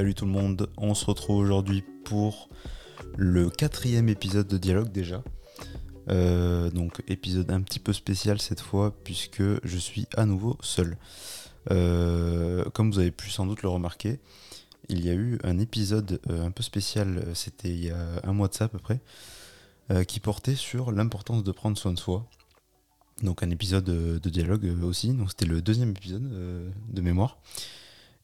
Salut tout le monde, on se retrouve aujourd'hui pour le quatrième épisode de dialogue déjà. Euh, donc épisode un petit peu spécial cette fois puisque je suis à nouveau seul. Euh, comme vous avez pu sans doute le remarquer, il y a eu un épisode euh, un peu spécial, c'était il y a un mois de ça à peu près, qui portait sur l'importance de prendre soin de soi. Donc un épisode de dialogue aussi, donc c'était le deuxième épisode de mémoire.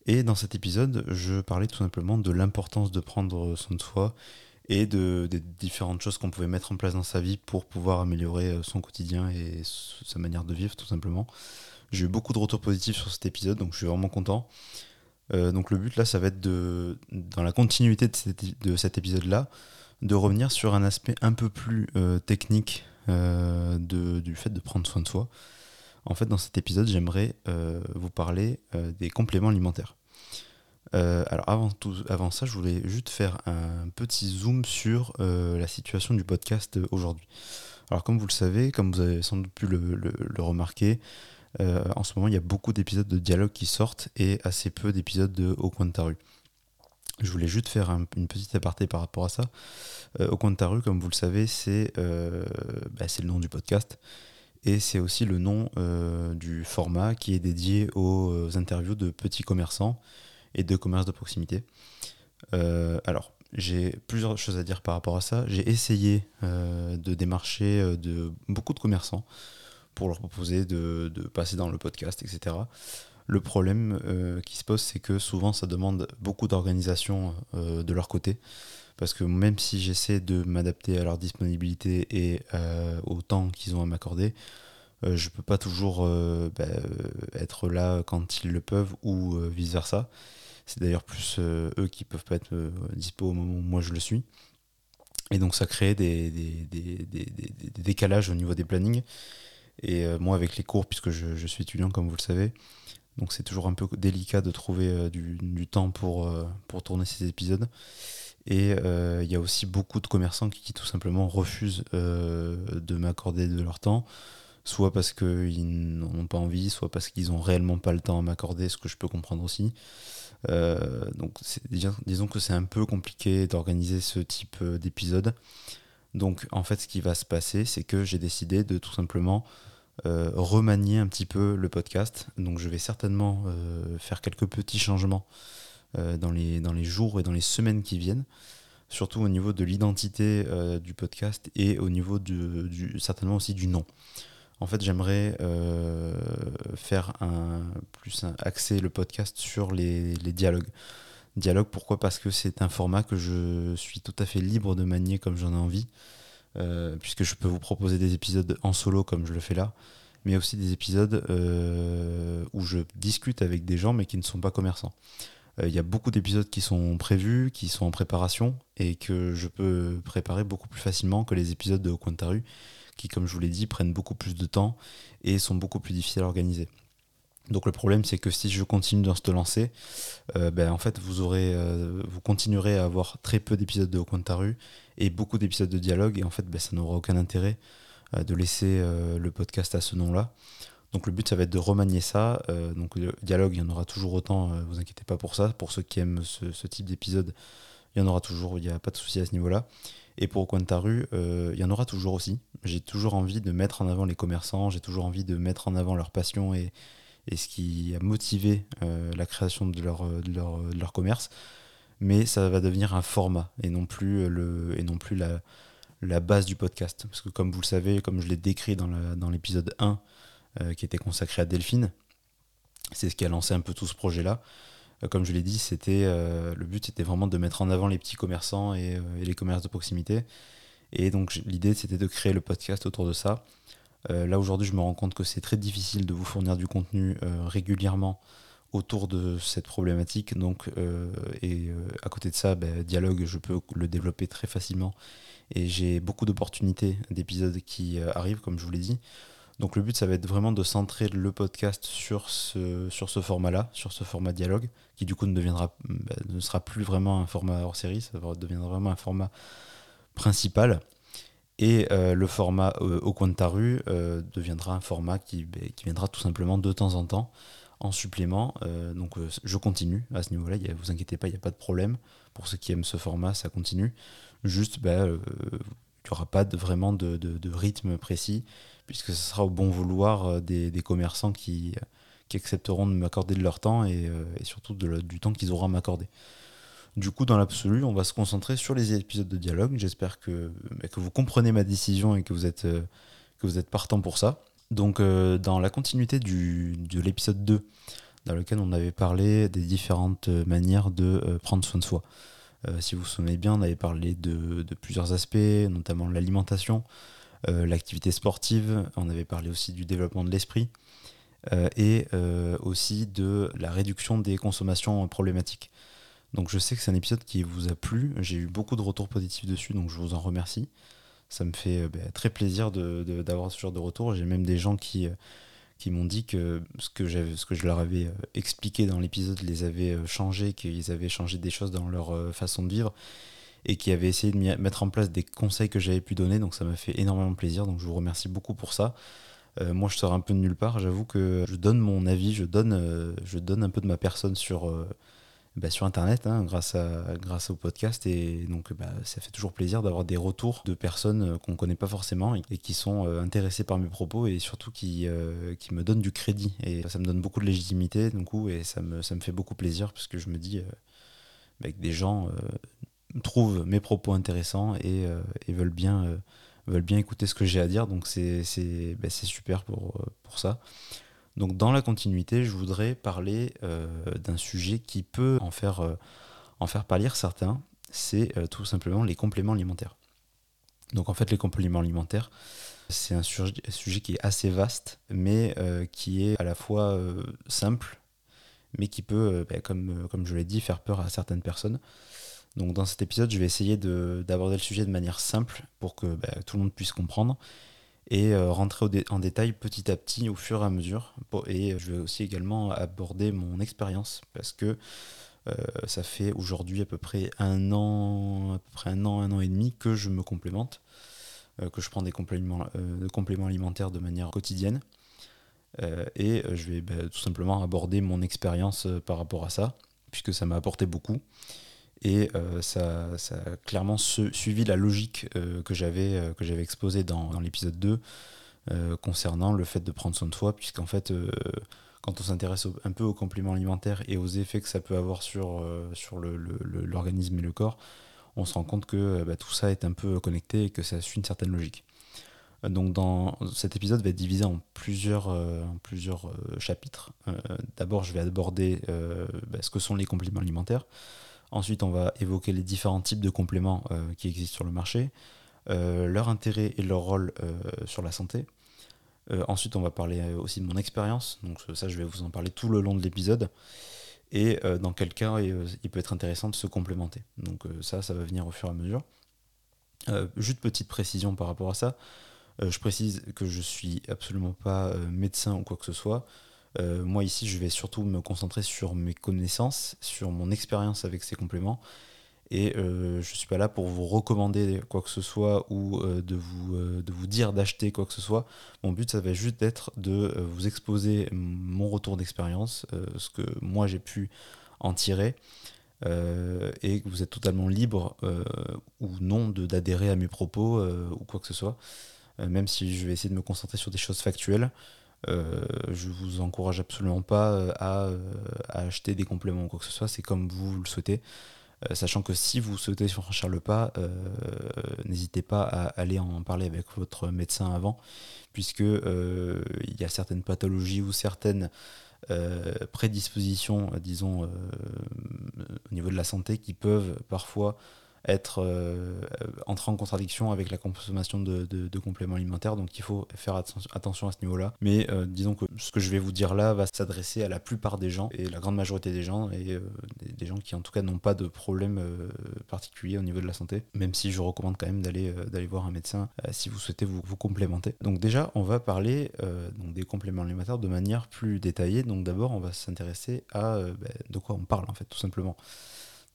Et dans cet épisode, je parlais tout simplement de l'importance de prendre soin de soi et de, des différentes choses qu'on pouvait mettre en place dans sa vie pour pouvoir améliorer euh, son quotidien et sa manière de vivre tout simplement. J'ai eu beaucoup de retours positifs sur cet épisode, donc je suis vraiment content. Euh, donc le but là, ça va être de, dans la continuité de cet, épisode-là, de revenir sur un aspect un peu plus euh, technique de, du fait de prendre soin de soi. En fait, dans cet épisode, j'aimerais vous parler des compléments alimentaires. Euh, alors avant, tout, avant ça, je voulais juste faire un petit zoom sur euh, la situation du podcast euh, aujourd'hui. Alors comme vous le savez, comme vous avez sans doute pu le, remarquer, en ce moment il y a beaucoup d'épisodes de dialogue qui sortent et assez peu d'épisodes de Au coin de ta rue. Je voulais juste faire une petite aparté par rapport à ça. Au coin de ta rue, comme vous le savez, c'est bah, le nom du podcast. Et c'est aussi le nom du format qui est dédié aux interviews de petits commerçants et de commerce de proximité. Euh, alors, j'ai plusieurs choses à dire par rapport à ça. J'ai essayé euh, de démarcher euh, de beaucoup de commerçants pour leur proposer de, passer dans le podcast, etc. Le problème qui se pose, c'est que souvent ça demande beaucoup d'organisation de leur côté. Parce que même si j'essaie de m'adapter à leur disponibilité et au temps qu'ils ont à m'accorder, je ne peux pas toujours bah, être là quand ils le peuvent ou vice-versa. C'est d'ailleurs plus euh, eux qui peuvent pas être euh, dispo au moment où moi je le suis. Et donc ça crée des, décalages au niveau des plannings. Et euh, moi avec les cours, puisque je, suis étudiant comme vous le savez, donc c'est toujours un peu délicat de trouver du, temps pour, pour tourner ces épisodes. Et il y a aussi beaucoup de commerçants qui, tout simplement refusent de m'accorder de leur temps, soit parce qu'ils n'en ont pas envie, soit parce qu'ils n'ont réellement pas le temps à m'accorder, ce que je peux comprendre aussi. Euh, donc disons, que c'est un peu compliqué d'organiser ce type euh, d'épisode. Donc en fait ce qui va se passer c'est que j'ai décidé de tout simplement euh, remanier un petit peu le podcast. Donc je vais certainement faire quelques petits changements dans, les, dans les jours et dans les semaines qui viennent surtout au niveau de l'identité du podcast et au niveau du, certainement aussi du nom. En fait, j'aimerais euh, faire un plus axer le podcast sur les, dialogues. Dialogue, pourquoi? Parce que c'est un format que je suis tout à fait libre de manier comme j'en ai envie, euh, puisque je peux vous proposer des épisodes en solo comme je le fais là, mais aussi des épisodes euh, où je discute avec des gens mais qui ne sont pas commerçants. Il y a beaucoup d'épisodes qui sont prévus, qui sont en préparation et que je peux préparer beaucoup plus facilement que les épisodes de Au qui, comme je vous l'ai dit, prennent beaucoup plus de temps et sont beaucoup plus difficiles à organiser. Donc le problème, c'est que si je continue dans cette lancée, euh, ben, en fait, vous, aurez, euh, vous continuerez à avoir très peu d'épisodes de Au et beaucoup d'épisodes de dialogue, et en fait, ben, ça n'aura aucun intérêt euh, de laisser le podcast à ce nom-là. Donc le but, ça va être de remanier ça. donc le dialogue, il y en aura toujours autant, vous inquiétez pas pour ça. Pour ceux qui aiment ce, type d'épisode, il y en aura toujours, il n'y a pas de souci à ce niveau-là. Et pour au coin de ta rue, euh, il y en aura toujours aussi. J'ai toujours envie de mettre en avant les commerçants, j'ai toujours envie de mettre en avant leur passion et, ce qui a motivé euh, la création de leur, commerce. Mais ça va devenir un format et non plus, et plus la, base du podcast. Parce que comme vous le savez, comme je l'ai décrit dans l'épisode 1 euh, qui était consacré à Delphine, c'est ce qui a lancé un peu tout ce projet-là. Euh, comme je l'ai dit, c'était euh, le but c'était vraiment de mettre en avant les petits commerçants et, euh, les commerces de proximité. Et donc l'idée c'était de créer le podcast autour de ça. là aujourd'hui je me rends compte que c'est très difficile de vous fournir du contenu régulièrement autour de cette problématique. Donc, et à côté de ça, ben, dialogue, je peux le développer très facilement. Et j'ai beaucoup d'opportunités d'épisodes qui arrivent, comme je vous l'ai dit. Donc le but, ça va être vraiment de centrer le podcast sur ce, sur ce format-là, sur ce format dialogue, qui du coup ne, deviendra, bah, ne sera plus vraiment un format hors série, ça deviendra vraiment un format principal. Et euh, le format euh, au coin de ta rue euh, deviendra un format qui, bah, qui, viendra tout simplement de temps en temps en supplément. donc je continue à ce niveau-là, vous inquiétez pas, il n'y a pas de problème. Pour ceux qui aiment ce format, ça continue. Juste, bah, il n'y aura pas vraiment de, rythme précis, puisque ce sera au bon vouloir des, commerçants qui, accepteront de m'accorder de leur temps et, surtout du temps qu'ils auront à m'accorder. Du coup, dans l'absolu, on va se concentrer sur les épisodes de dialogue. J'espère que, bah, vous comprenez ma décision et euh, que vous êtes partant pour ça. Donc, euh, dans la continuité du, de l'épisode 2, dans lequel on avait parlé des différentes manières de euh, prendre soin de soi. si vous vous souvenez bien, on avait parlé de, de plusieurs aspects, notamment l'alimentation, l'activité sportive, on avait parlé aussi du développement de l'esprit et aussi de la réduction des consommations problématiques. Donc je sais que c'est un épisode qui vous a plu. J'ai eu beaucoup de retours positifs dessus, donc je vous en remercie. Ça me fait euh, bah, très plaisir d'avoir ce genre de retour. J'ai même des gens qui, euh, qui m'ont dit que ce que, ce que je leur avais euh, expliqué dans l'épisode les avait changés, qu'ils avaient changé des choses dans leur façon de vivre et qui avaient essayé de mettre en place des conseils que j'avais pu donner. Donc ça m'a fait énormément plaisir. Donc je vous remercie beaucoup pour ça. moi, je sors un peu de nulle part. J'avoue que je donne mon avis, je donne, je donne un peu de ma personne sur, bah, sur Internet hein, grâce, à, grâce au podcast. Et donc, bah, ça fait toujours plaisir d'avoir des retours de personnes euh, qu'on ne connaît pas forcément et, qui sont euh, intéressées par mes propos et surtout qui, euh, qui me donnent du crédit. Et ça me donne beaucoup de légitimité, du coup, et ça me, ça me fait beaucoup plaisir parce que je me dis bah, que des gens trouvent mes propos intéressants et, et veulent bien veulent bien écouter ce que j'ai à dire, donc c'est super pour, pour ça. Donc dans la continuité, je voudrais parler euh, d'un sujet qui peut en faire, euh, en pâlir certains, c'est euh, tout simplement les compléments alimentaires. Donc en fait les compléments alimentaires, c'est un, sujet qui est assez vaste, mais qui est à la fois simple, mais qui peut, bah, comme, comme je l'ai dit, faire peur à certaines personnes. Donc dans cet épisode, je vais essayer d'aborder le sujet de manière simple pour que bah, tout le monde puisse comprendre et euh, rentrer en détail petit à petit au fur et à mesure. Et je vais aussi également aborder mon expérience parce que euh, ça fait aujourd'hui à peu près un an, à peu près un an, un an et demi que je me complémente, euh, que je prends des compléments, alimentaires de manière quotidienne. et je vais bah, tout simplement aborder mon expérience par rapport à ça, puisque ça m'a apporté beaucoup. Et euh, ça, a clairement suivi la logique euh, que j'avais euh, j'avais exposée dans, l'épisode 2 concernant le fait de prendre soin de soi, puisqu'en fait, quand on s'intéresse un peu aux compléments alimentaires et aux effets que ça peut avoir sur, sur l'organisme et le corps, on se rend compte que bah, tout ça est un peu connecté et que ça suit une certaine logique. Donc dans cet épisode va être divisé en plusieurs, plusieurs chapitres. D'abord, je vais aborder bah, ce que sont les compléments alimentaires. Ensuite, on va évoquer les différents types de compléments euh, qui existent sur le marché, euh, leur intérêt et leur rôle euh, sur la santé. ensuite, on va parler aussi de mon expérience. Donc ça, je vais vous en parler tout le long de l'épisode. Et dans quel cas il peut être intéressant de se complémenter. Donc ça, ça va venir au fur et à mesure. juste petite précision par rapport à ça. je précise que je suis absolument pas médecin ou quoi que ce soit. Euh, moi ici, je vais surtout me concentrer sur mes connaissances, sur mon expérience avec ces compléments. Et euh, je ne suis pas là pour vous recommander quoi que ce soit ou euh, de, vous, de vous dire d'acheter quoi que ce soit. Mon but, ça va juste être de vous exposer mon retour d'expérience, ce que moi j'ai pu en tirer. et que vous êtes totalement libre ou non d'adhérer à mes propos ou quoi que ce soit. même si je vais essayer de me concentrer sur des choses factuelles. Euh, je vous encourage absolument pas euh, euh, à, acheter des compléments ou quoi que ce soit, c'est comme vous le souhaitez. sachant que si vous souhaitez franchir le pas, n'hésitez pas à aller en parler avec votre médecin avant, puisque il y a certaines pathologies ou certaines prédispositions, disons, au niveau de la santé, qui peuvent parfois être euh, entrer en contradiction avec la consommation de, compléments alimentaires. Donc il faut faire attention à ce niveau-là. Mais euh, disons que ce que je vais vous dire là va s'adresser à la plupart des gens et la grande majorité des gens et euh, des, gens qui en tout cas n'ont pas de problème particulier au niveau de la santé. Même si je recommande quand même d'aller voir un médecin si vous souhaitez vous, complémenter. Donc déjà on va parler des compléments alimentaires de manière plus détaillée. Donc d'abord on va s'intéresser à ben, de quoi on parle en fait tout simplement.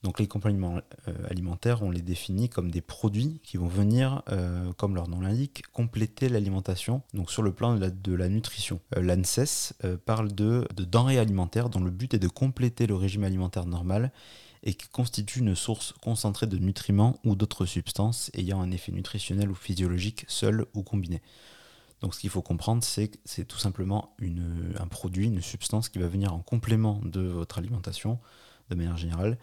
Donc les compléments euh, alimentaires, on les définit comme des produits qui vont venir, euh, comme leur nom l'indique, compléter l'alimentation, donc sur le plan de la, nutrition. Euh, L'ANSES parle de, de denrées alimentaires dont le but est de compléter le régime alimentaire normal et qui constituent une source concentrée de nutriments ou d'autres substances ayant un effet nutritionnel ou physiologique seul ou combiné. Donc ce qu'il faut comprendre, c'est que c'est tout simplement un produit, une substance qui va venir en complément de votre alimentation de manière générale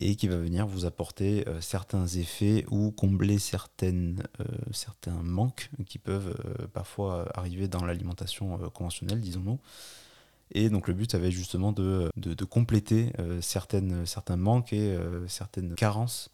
et qui va venir vous apporter euh, certains effets ou combler certaines, euh, certains manques qui peuvent euh, parfois arriver dans l'alimentation conventionnelle, disons-nous. Et donc le but, ça va être justement de, de, compléter certaines, certains manques et certaines carences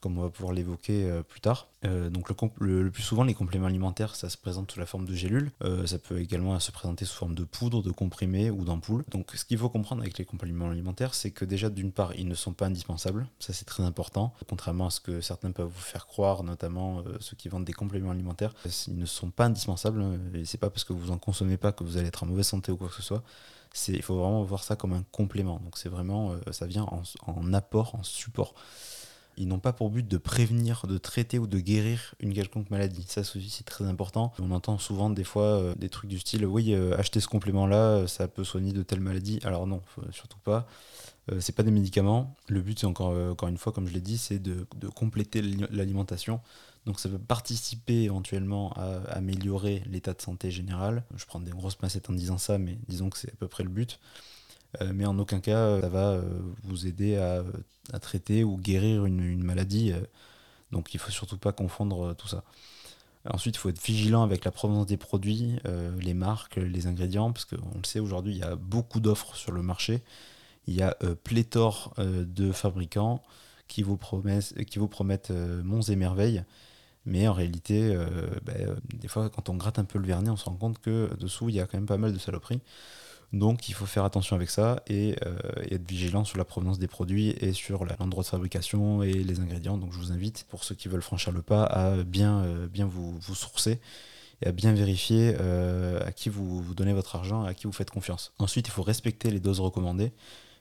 comme on va pouvoir l'évoquer euh, plus tard. Euh, donc le, plus souvent, les compléments alimentaires, ça se présente sous la forme de gélules. Euh, ça peut également se présenter sous forme de poudre, de comprimés ou d'ampoules. Donc ce qu'il faut comprendre avec les compléments alimentaires, c'est que déjà d'une part, ils ne sont pas indispensables. Ça c'est très important. Contrairement à ce que certains peuvent vous faire croire, notamment ceux qui vendent des compléments alimentaires, ils ne sont pas indispensables. Et c'est pas parce que vous en consommez pas que vous allez être en mauvaise santé ou quoi que ce soit il faut vraiment voir ça comme un complément. Donc c'est vraiment, ça vient en, en, apport, en support ils n'ont pas pour but de prévenir, de traiter ou de guérir une quelconque maladie. Ça aussi, c'est très important. On entend souvent des fois euh, des trucs du style oui, euh, acheter ce complément-là, euh, ça peut soigner de telle maladie. Alors non, surtout pas. c'est pas des médicaments. Le but, c'est encore, encore une fois, comme je l'ai dit, c'est de, compléter l'alimentation. Donc ça peut participer éventuellement à améliorer l'état de santé général. Je prends des grosses pincettes en disant ça, mais disons que c'est à peu près le but. Euh, mais en aucun cas ça va euh, vous aider à, traiter ou guérir une, maladie. Euh. donc il faut surtout pas confondre tout ça. Ensuite, il faut être vigilant avec la provenance des produits, les marques, les ingrédients, parce qu'on le sait aujourd'hui, il y a beaucoup d'offres sur le marché. Il y a pléthore de fabricants qui vous promettent, qui vous promettent monts et merveilles. Mais en réalité, ben, des fois, quand on gratte un peu le vernis, on se rend compte que dessous, il y a quand même pas mal de saloperies. Donc il faut faire attention avec ça et, euh, être vigilant sur la provenance des produits et sur l'endroit de fabrication et les ingrédients. Donc je vous invite, pour ceux qui veulent franchir le pas, à bien, euh, vous, vous, sourcer et à bien vérifier euh, à qui vous, donnez votre argent, à qui vous faites confiance. Ensuite, il faut respecter les doses recommandées.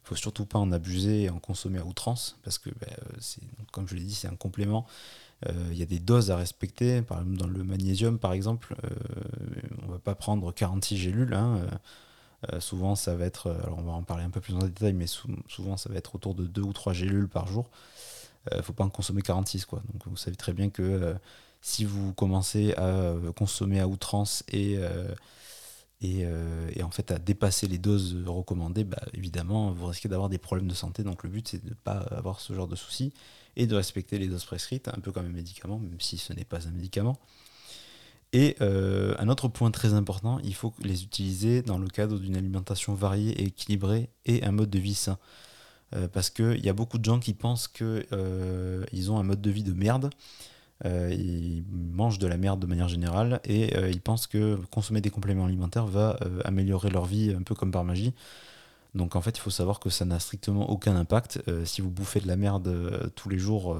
Il faut surtout pas en abuser et en consommer à outrance parce que, ben, comme je l'ai dit, c'est un complément. Il y a des doses à respecter. Par exemple, dans le magnésium, par exemple, on ne va pas prendre 46 gélules. Hein, euh, souvent, ça va être, euh, alors on va en parler un peu plus en détail, mais souvent, ça va être autour de 2 ou 3 gélules par jour. Il euh, faut pas en consommer 46. Quoi. Donc, vous savez très bien que si vous commencez à consommer à outrance et, et, en fait à dépasser les doses recommandées, bah, évidemment, vous risquez d'avoir des problèmes de santé. Donc, le but, c'est de ne pas avoir ce genre de soucis et de respecter les doses prescrites, un peu comme un médicament, même si ce n'est pas un médicament. Et euh, un autre point très important, il faut les utiliser dans le cadre d'une alimentation variée et équilibrée et un mode de vie sain. Euh, parce qu'il y a beaucoup de gens qui pensent qu'ils euh, ont un mode de vie de merde. ils mangent de la merde de manière générale et ils pensent que consommer des compléments alimentaires va améliorer leur vie un peu comme par magie. Donc en fait, il faut savoir que ça n'a strictement aucun impact. si vous bouffez de la merde tous les jours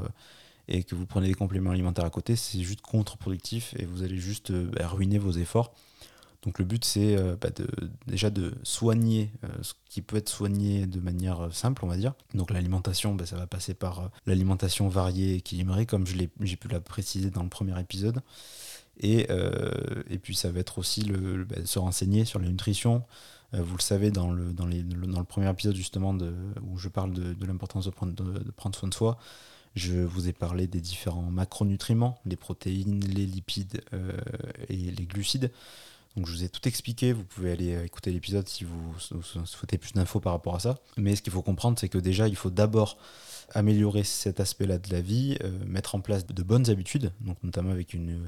et que vous prenez des compléments alimentaires à côté, c'est juste contre-productif et vous allez juste euh, bah, ruiner vos efforts. Donc le but c'est euh, bah, déjà de soigner euh, ce qui peut être soigné de manière simple, on va dire. Donc l'alimentation, bah, ça va passer par l'alimentation variée et équilibrée, comme j'ai pu la préciser dans le premier épisode. Et, puis ça va être aussi le, se renseigner sur la nutrition. vous le savez dans le, dans, les, dans le premier épisode justement où je parle de, l'importance de prendre, de prendre soin de soi. Je vous ai parlé des différents macronutriments, les protéines, les lipides euh, et les glucides. Donc je vous ai tout expliqué, vous pouvez aller euh, écouter l'épisode si vous, souhaitez plus d'infos par rapport à ça. Mais ce qu'il faut comprendre, c'est que déjà, il faut d'abord améliorer cet aspect-là de la vie, euh, mettre en place de bonnes habitudes, donc notamment avec une,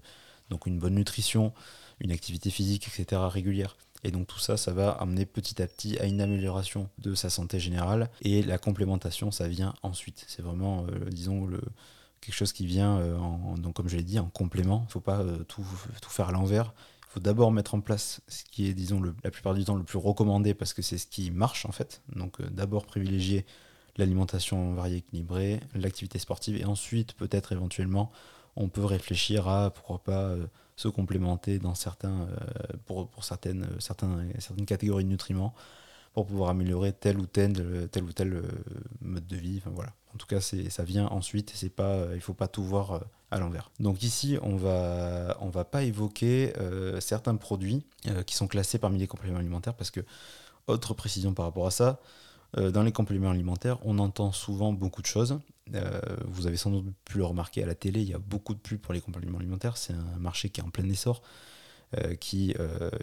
donc une bonne nutrition, une activité physique, etc. régulière. Et donc tout ça, ça va amener petit à petit à une amélioration de sa santé générale. Et la complémentation, ça vient ensuite. C'est vraiment, euh, disons, le, quelque chose qui vient, euh, en, donc comme je l'ai dit, en complément. Il ne faut pas euh, tout, tout, faire à l'envers. Il faut d'abord mettre en place ce qui est, disons, le, la plupart du temps le plus recommandé parce que c'est ce qui marche en fait. Donc d'abord privilégier l'alimentation variée équilibrée, l'activité sportive et ensuite peut-être éventuellement on peut réfléchir à pourquoi pas se complémenter dans euh, pour, pour certaines, catégories de nutriments. pour pouvoir améliorer tel ou tel, ou tel mode de vie. En tout cas, ça vient ensuite. C'est pas, faut pas tout voir à l'envers. Donc ici, on va, va pas évoquer certains produits qui sont classés parmi les compléments alimentaires parce que autre précision par rapport à ça, euh, dans les compléments alimentaires, on entend souvent beaucoup de choses. Euh, vous avez sans doute pu le remarquer à la télé, il y a beaucoup de pubs pour les compléments alimentaires. C'est un marché qui est en plein essor. Euh, qui,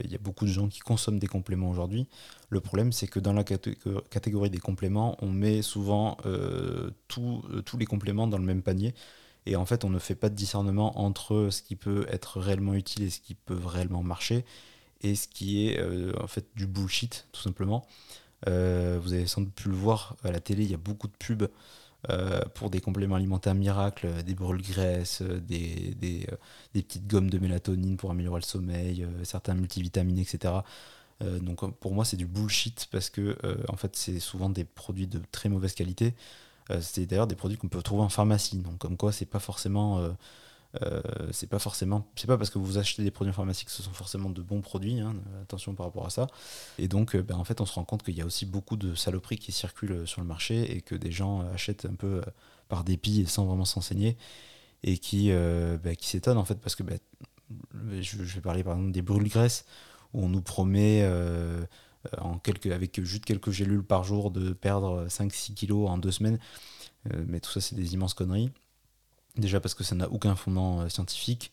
il y a beaucoup de gens qui consomment des compléments aujourd'hui. Le problème, c'est que dans la catégorie des compléments, on met souvent tous les compléments dans le même panier. Et en fait, on ne fait pas de discernement entre ce qui peut être réellement utile et ce qui peut réellement marcher, et ce qui est en fait du bullshit, tout simplement. Euh, vous avez sans doute pu le voir à la télé, il y a beaucoup de pubs euh, pour des compléments alimentaires miracles, des brûles-graisses, des, des, euh, des, petites gommes de mélatonine pour améliorer le sommeil, certains multivitamines, etc. donc pour moi c'est du bullshit parce que en fait c'est souvent des produits de très mauvaise qualité. c'est d'ailleurs des produits qu'on peut trouver en pharmacie, donc comme quoi c'est pas forcément euh, c'est pas forcément, c'est pas parce que vous achetez des produits informatiques que ce sont forcément de bons produits. Hein, attention par rapport à ça. Et donc, euh, ben, en fait, on se rend compte qu'il y a aussi beaucoup de saloperies qui circulent sur le marché et que des gens achètent un peu euh, par dépit et sans vraiment s'enseigner et qui, ben, qui s'étonnent en fait parce que ben, je, vais parler par exemple des brûles-graisses où on nous promet avec juste quelques gélules par jour de perdre 5-6 kilos en deux semaines. mais tout ça, c'est des immenses conneries. Déjà parce que ça n'a aucun fondement euh, scientifique.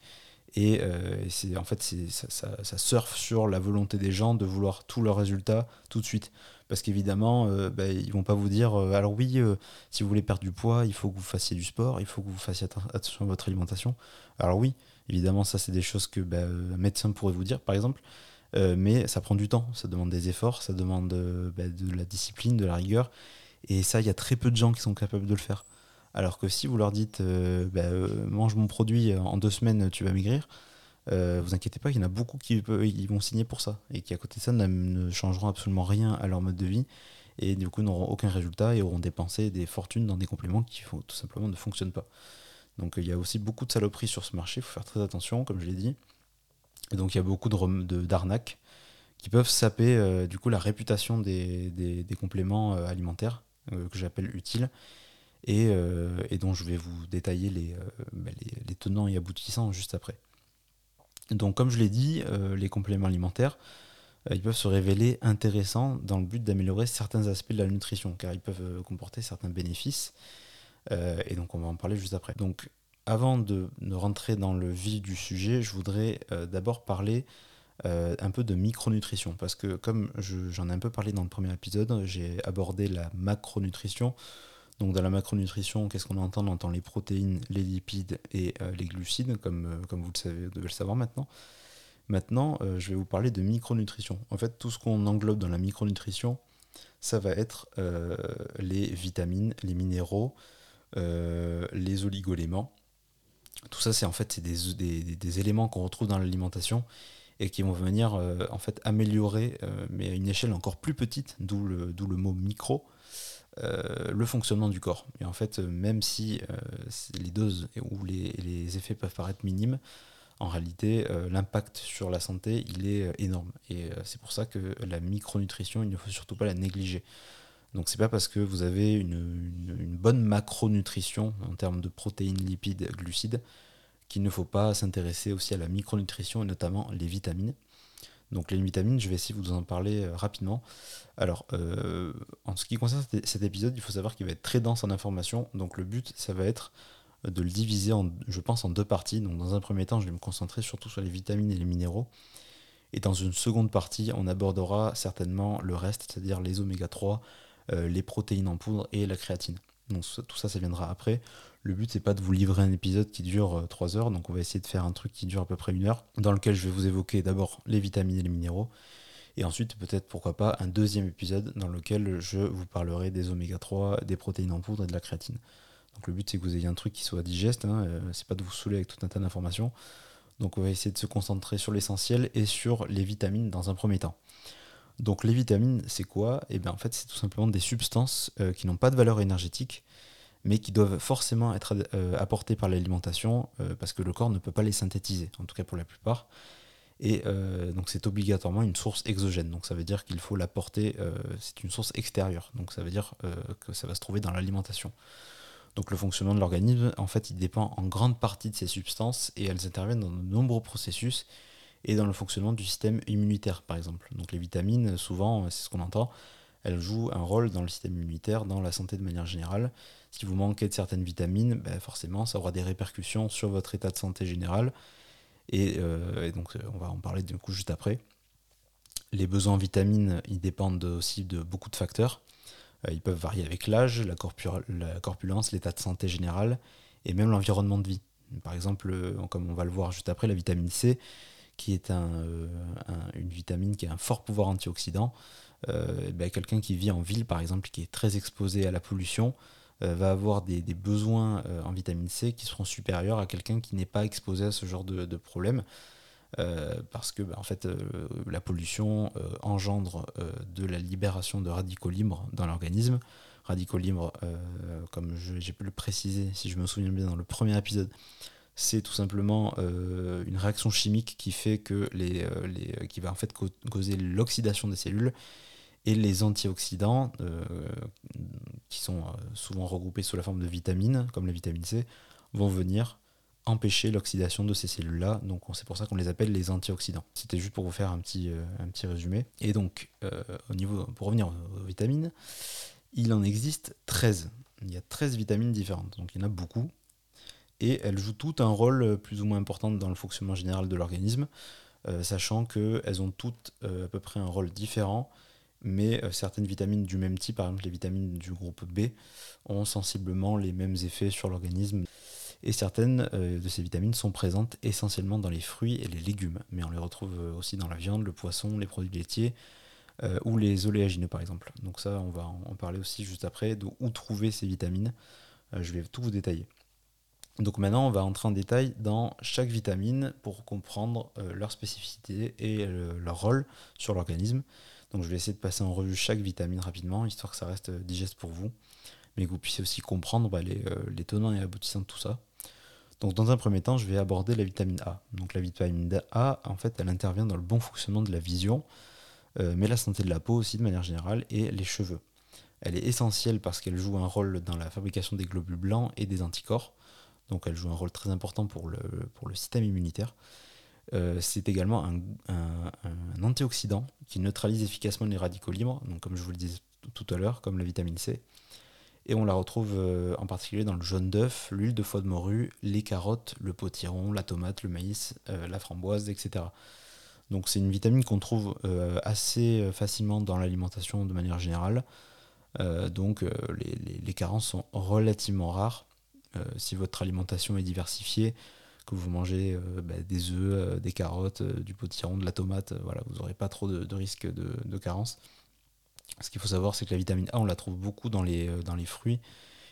Et, euh, c'est en fait, ça, surfe sur la volonté des gens de vouloir tous leurs résultats tout de suite. Parce qu'évidemment, euh, bah, ils vont pas vous dire alors oui, si vous voulez perdre du poids, il faut que vous fassiez du sport, il faut que vous fassiez attention à votre alimentation. Alors oui, évidemment, ça c'est des choses que bah, un médecin pourrait vous dire, par exemple. mais ça prend du temps, ça demande des efforts, ça demande bah, de la discipline, de la rigueur. Et ça, il y a très peu de gens qui sont capables de le faire. Alors que si vous leur dites euh, bah, euh, mange mon produit euh, en deux semaines, tu vas maigrir, vous inquiétez pas, il y en a beaucoup qui vont signer pour ça et qui à côté de ça ne changeront absolument rien à leur mode de vie et du coup n'auront aucun résultat et auront dépensé des fortunes dans des compléments qui tout simplement ne fonctionnent pas. Donc il y a aussi beaucoup de saloperies sur ce marché, il faut faire très attention, comme je l'ai dit. Et donc il y a beaucoup d'arnaques qui peuvent saper du coup la réputation des compléments alimentaires que j'appelle utiles euh, et, dont je vais vous détailler euh, bah, les, tenants et aboutissants juste après. Donc comme je l'ai dit, euh, les compléments alimentaires, ils peuvent se révéler intéressants dans le but d'améliorer certains aspects de la nutrition, car ils peuvent comporter certains bénéfices. et donc on va en parler juste après. Donc avant de, rentrer dans le vif du sujet, je voudrais d'abord parler un peu de micronutrition, parce que comme j'en ai un peu parlé dans le premier épisode, j'ai abordé la macronutrition, donc dans la macronutrition, qu'est-ce qu'on entend? On entend les protéines, les lipides et euh, les glucides, comme, euh, comme vous le savez, devez le savoir maintenant. Maintenant, euh, je vais vous parler de micronutrition. En fait, tout ce qu'on englobe dans la micronutrition, ça va être les vitamines, les minéraux, les oligoéléments. Tout ça, c'est en fait des, éléments qu'on retrouve dans l'alimentation et qui vont venir en fait améliorer, mais à une échelle encore plus petite, d'où le, le mot micro, euh, le fonctionnement du corps. Et en fait, euh, même si euh, les doses ou les, effets peuvent paraître minimes, en réalité, l'impact sur la santé, il est énorme. Et c'est pour ça que la micronutrition, il ne faut surtout pas la négliger. Donc c'est pas parce que vous avez une, une, bonne macronutrition en termes de protéines, lipides, glucides, qu'il ne faut pas s'intéresser aussi à la micronutrition et notamment les vitamines. Donc les vitamines, je vais essayer de vous en parler rapidement. Alors, euh, en ce qui concerne cet épisode, il faut savoir qu'il va être très dense en informations. Donc, le but, ça va être de le diviser, en, je pense, en deux parties. Donc, dans un premier temps, je vais me concentrer surtout sur les vitamines et les minéraux. Et dans une seconde partie, on abordera certainement le reste, c'est-à-dire les oméga 3, euh, les protéines en poudre et la créatine. Donc, tout ça, ça viendra après. Le but, c'est pas de vous livrer un épisode qui dure 3 euh, heures. Donc, on va essayer de faire un truc qui dure à peu près une heure, dans lequel je vais vous évoquer d'abord les vitamines et les minéraux et ensuite, peut-être, pourquoi pas, un deuxième épisode dans lequel je vous parlerai des oméga 3, des protéines en poudre et de la créatine. Donc le but, c'est que vous ayez un truc qui soit digeste, hein, euh, c'est pas de vous saouler avec tout un tas d'informations. Donc on va essayer de se concentrer sur l'essentiel et sur les vitamines dans un premier temps. Donc les vitamines, c'est quoi? Et eh bien en fait, c'est tout simplement des substances euh, qui n'ont pas de valeur énergétique, mais qui doivent forcément être euh, apportées par l'alimentation, parce que le corps ne peut pas les synthétiser, en tout cas pour la plupart. Et donc c'est obligatoirement une source exogène. Donc ça veut dire qu'il faut l'apporter, c'est une source extérieure. Donc ça veut dire que ça va se trouver dans l'alimentation. Donc le fonctionnement de l'organisme, en fait, il dépend en grande partie de ces substances et elles interviennent dans de nombreux processus et dans le fonctionnement du système immunitaire, par exemple. Donc les vitamines, souvent, c'est ce qu'on entend, elles jouent un rôle dans le système immunitaire, dans la santé de manière générale. Si vous manquez de certaines vitamines, ben forcément, ça aura des répercussions sur votre état de santé général. Et, euh, donc, on va en parler du coup juste après. Les besoins en vitamines, ils dépendent aussi de beaucoup de facteurs. Euh, ils peuvent varier avec l'âge, la, corpulence, l'état de santé général et même l'environnement de vie. Par exemple, euh, comme on va le voir juste après, la vitamine C, qui est euh, une vitamine qui a un fort pouvoir antioxydant. Ben, quelqu'un qui vit en ville, par exemple, qui est très exposé à la pollution, va avoir des, besoins en vitamine C qui seront supérieurs à quelqu'un qui n'est pas exposé à ce genre de, problème. Euh, parce que bah, en fait, euh, la pollution euh, engendre de la libération de radicaux libres dans l'organisme. Radicaux libres, comme j'ai pu le préciser, si je me souviens bien, dans le premier épisode, c'est tout simplement une réaction chimique qui fait que les qui va en fait causer l'oxydation des cellules et les antioxydants qui sont souvent regroupés sous la forme de vitamines comme la vitamine C vont venir empêcher l'oxydation de ces cellules-là. Donc c'est pour ça qu'on les appelle les antioxydants. C'était juste pour vous faire un petit, euh, un petit résumé. Et donc, euh, au niveau, pour revenir aux, vitamines, il en existe 13. Il y a 13 vitamines différentes, donc il y en a beaucoup. Et elles jouent toutes un rôle plus ou moins important dans le fonctionnement général de l'organisme, euh, sachant qu'elles ont toutes à peu près un rôle différent, mais certaines vitamines du même type, par exemple les vitamines du groupe B, ont sensiblement les mêmes effets sur l'organisme. Et certaines euh, de ces vitamines sont présentes essentiellement dans les fruits et les légumes, mais on les retrouve euh, aussi dans la viande, le poisson, les produits laitiers euh, ou les oléagineux par exemple. Donc ça, on va en parler aussi juste après, de où trouver ces vitamines. je vais tout vous détailler. Donc maintenant, on va entrer en détail dans chaque vitamine pour comprendre leur spécificité et leur rôle sur l'organisme. Je vais essayer de passer en revue chaque vitamine rapidement, histoire que ça reste digeste pour vous, mais que vous puissiez aussi comprendre bah, les, les tenants et aboutissants de tout ça. Donc dans un premier temps, je vais aborder la vitamine A. Donc la vitamine A, en fait, intervient dans le bon fonctionnement de la vision, euh, mais la santé de la peau aussi de manière générale, et les cheveux. Elle est essentielle parce qu'elle joue un rôle dans la fabrication des globules blancs et des anticorps. Donc elle joue un rôle très important pour le système immunitaire. Euh, c'est également un, antioxydant qui neutralise efficacement les radicaux libres, comme je vous le disais tout à l'heure, comme la vitamine C. Et on la retrouve euh, en particulier dans le jaune d'œuf, l'huile de foie de morue, les carottes, le potiron, la tomate, le maïs, euh, la framboise, etc. Donc c'est une vitamine qu'on trouve assez facilement dans l'alimentation de manière générale. donc les, carences sont relativement rares. si votre alimentation est diversifiée, que vous mangez bah, des œufs, des carottes, du potiron, de la tomate, voilà, vous n'aurez pas trop de, de, de carence. Ce qu'il faut savoir, c'est que la vitamine A, on la trouve beaucoup dans les, euh, fruits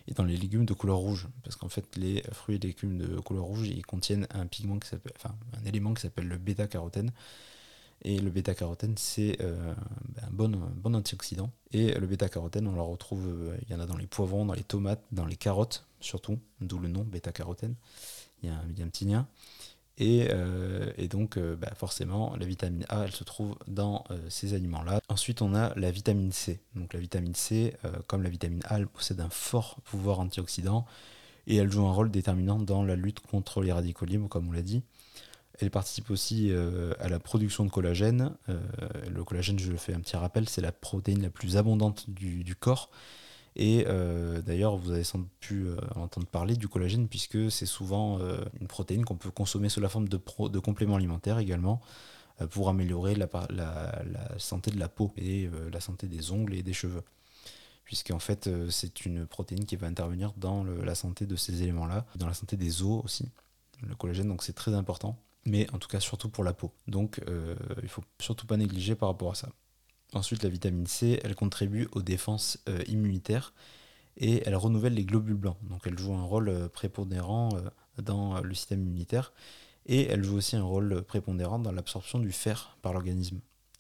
et dans les légumes de couleur rouge. Parce qu'en fait, les fruits et légumes de couleur rouge, ils contiennent un pigment qui s'appelle, enfin, un élément qui s'appelle le bêta-carotène. Et le bêta-carotène, c'est euh, ben, un bon, antioxydant. Et le bêta-carotène, on la retrouve, euh, il y en a dans les poivrons, dans les tomates, dans les carottes surtout, d'où le nom bêta-carotène. Il, y a un petit lien. Euh, et, donc, euh, bah, forcément, la vitamine A, elle se trouve dans euh, ces aliments-là. Ensuite, on a la vitamine C. Donc, la vitamine C, comme la vitamine A, elle possède un fort pouvoir antioxydant et elle joue un rôle déterminant dans la lutte contre les radicaux libres, comme on l'a dit. Elle participe aussi à la production de collagène. le collagène, je le fais un petit rappel, c'est la protéine la plus abondante du corps et euh, d'ailleurs, vous avez sans doute pu euh, entendre parler du collagène, puisque c'est souvent euh, une protéine qu'on peut consommer sous la forme de, compléments alimentaires également, pour améliorer la, la, santé de la peau et la santé des ongles et des cheveux. Puisqu'en fait, c'est une protéine qui va intervenir dans la santé de ces éléments-là, dans la santé des os aussi. Le collagène, donc c'est très important, mais en tout cas surtout pour la peau. Donc il ne faut surtout pas négliger par rapport à ça. Ensuite, la vitamine C, elle contribue aux défenses euh, immunitaires et elle renouvelle les globules blancs. Donc elle joue un rôle euh, prépondérant euh, dans le système immunitaire et elle joue aussi un rôle prépondérant dans l'absorption du fer par l'organisme.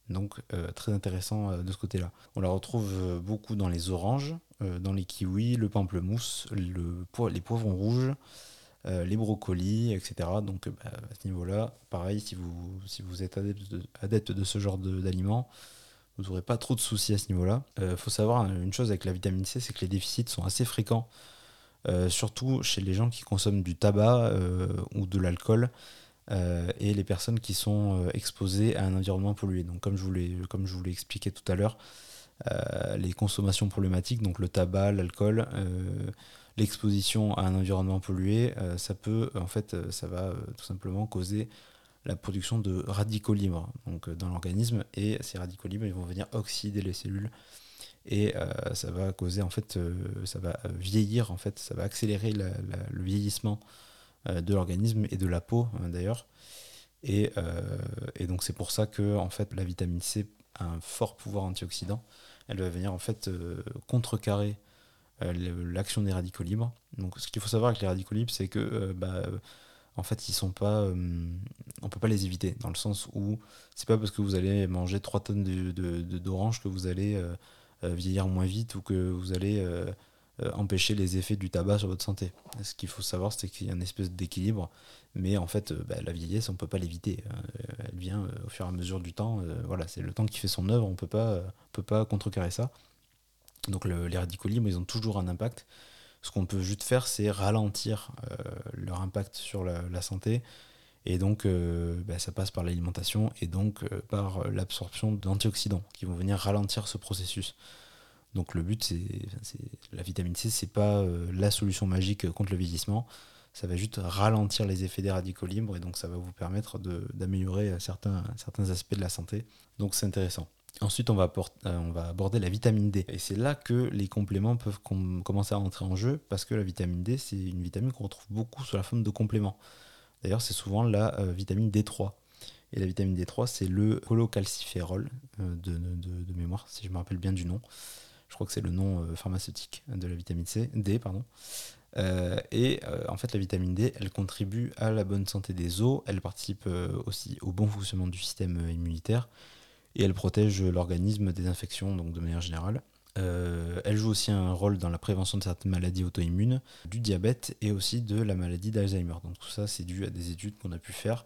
Donc très intéressant de ce côté-là. On la retrouve beaucoup dans les oranges, dans les kiwis, le pamplemousse, le les poivrons rouges, les brocolis, etc. Donc bah, à ce niveau-là, pareil, si vous, si vous êtes adepte de, adepte de ce genre d'aliments, vous n'aurez pas trop de soucis à ce niveau-là. Il faut savoir une chose avec la vitamine C, c'est que les déficits sont assez fréquents, surtout chez les gens qui consomment du tabac ou de l'alcool. et les personnes qui sont exposées à un environnement pollué. Donc comme je vous comme je l'ai expliqué tout à l'heure, euh, les consommations problématiques, donc le tabac, l'alcool, euh, l'exposition à un environnement pollué, euh, ça peut, en fait, ça va tout simplement causer la production de radicaux libres. Donc, dans l'organisme, et ces radicaux libres, vont venir oxyder les cellules. Et ça va causer en fait ça va vieillir en fait. Ça va accélérer le vieillissement de l'organisme et de la peau d'ailleurs. Et, donc c'est pour ça que en fait la vitamine C a un fort pouvoir antioxydant. Elle va venir en fait euh, contrecarrer euh, l'action des radicaux libres. Donc ce qu'il faut savoir avec les radicaux libres, c'est que euh, bah, en fait ils sont pas on peut pas les éviter dans le sens où c'est pas parce que vous allez manger 3 tonnes d'orange de, que vous allez vieillir moins vite ou que vous allez empêcher les effets du tabac sur votre santé. Ce qu'il faut savoir, c'est qu'il y a une espèce d'équilibre, mais en fait, bah, la vieillesse, on peut pas l'éviter. Elle vient au fur et à mesure du temps. voilà, c'est le temps qui fait son œuvre, on peut pas peut pas contrecarrer ça. Donc les radicaux libres, ils ont toujours un impact. Ce qu'on peut juste faire, c'est ralentir euh, leur impact sur la, santé. Et donc, euh, bah, ça passe par l'alimentation et donc euh, par l'absorption d'antioxydants qui vont venir ralentir ce processus. Donc, le but, c'est la vitamine C, c'est pas la solution magique contre le vieillissement. Ça va juste ralentir les effets des radicaux libres et donc ça va vous permettre d'améliorer certains, certains aspects de la santé. Donc, c'est intéressant. Ensuite, on va, euh, on va, aborder la vitamine D. Et c'est là que les compléments peuvent commencer à entrer en jeu, parce que la vitamine D, c'est une vitamine qu'on retrouve beaucoup sous la forme de compléments. D'ailleurs, c'est souvent la euh, vitamine D3. Et la vitamine D3, c'est le holocalciférol euh, de, de, mémoire, si je me rappelle bien du nom. Je crois que c'est le nom pharmaceutique de la vitamine C, D, pardon. et en fait, la vitamine D, elle contribue à la bonne santé des os, elle participe aussi au bon fonctionnement du système immunitaire, et elle protège l'organisme des infections, donc de manière générale. Euh, elle joue aussi un rôle dans la prévention de certaines maladies auto-immunes, du diabète et aussi de la maladie d'Alzheimer. Donc tout ça, c'est dû à des études qu'on a pu faire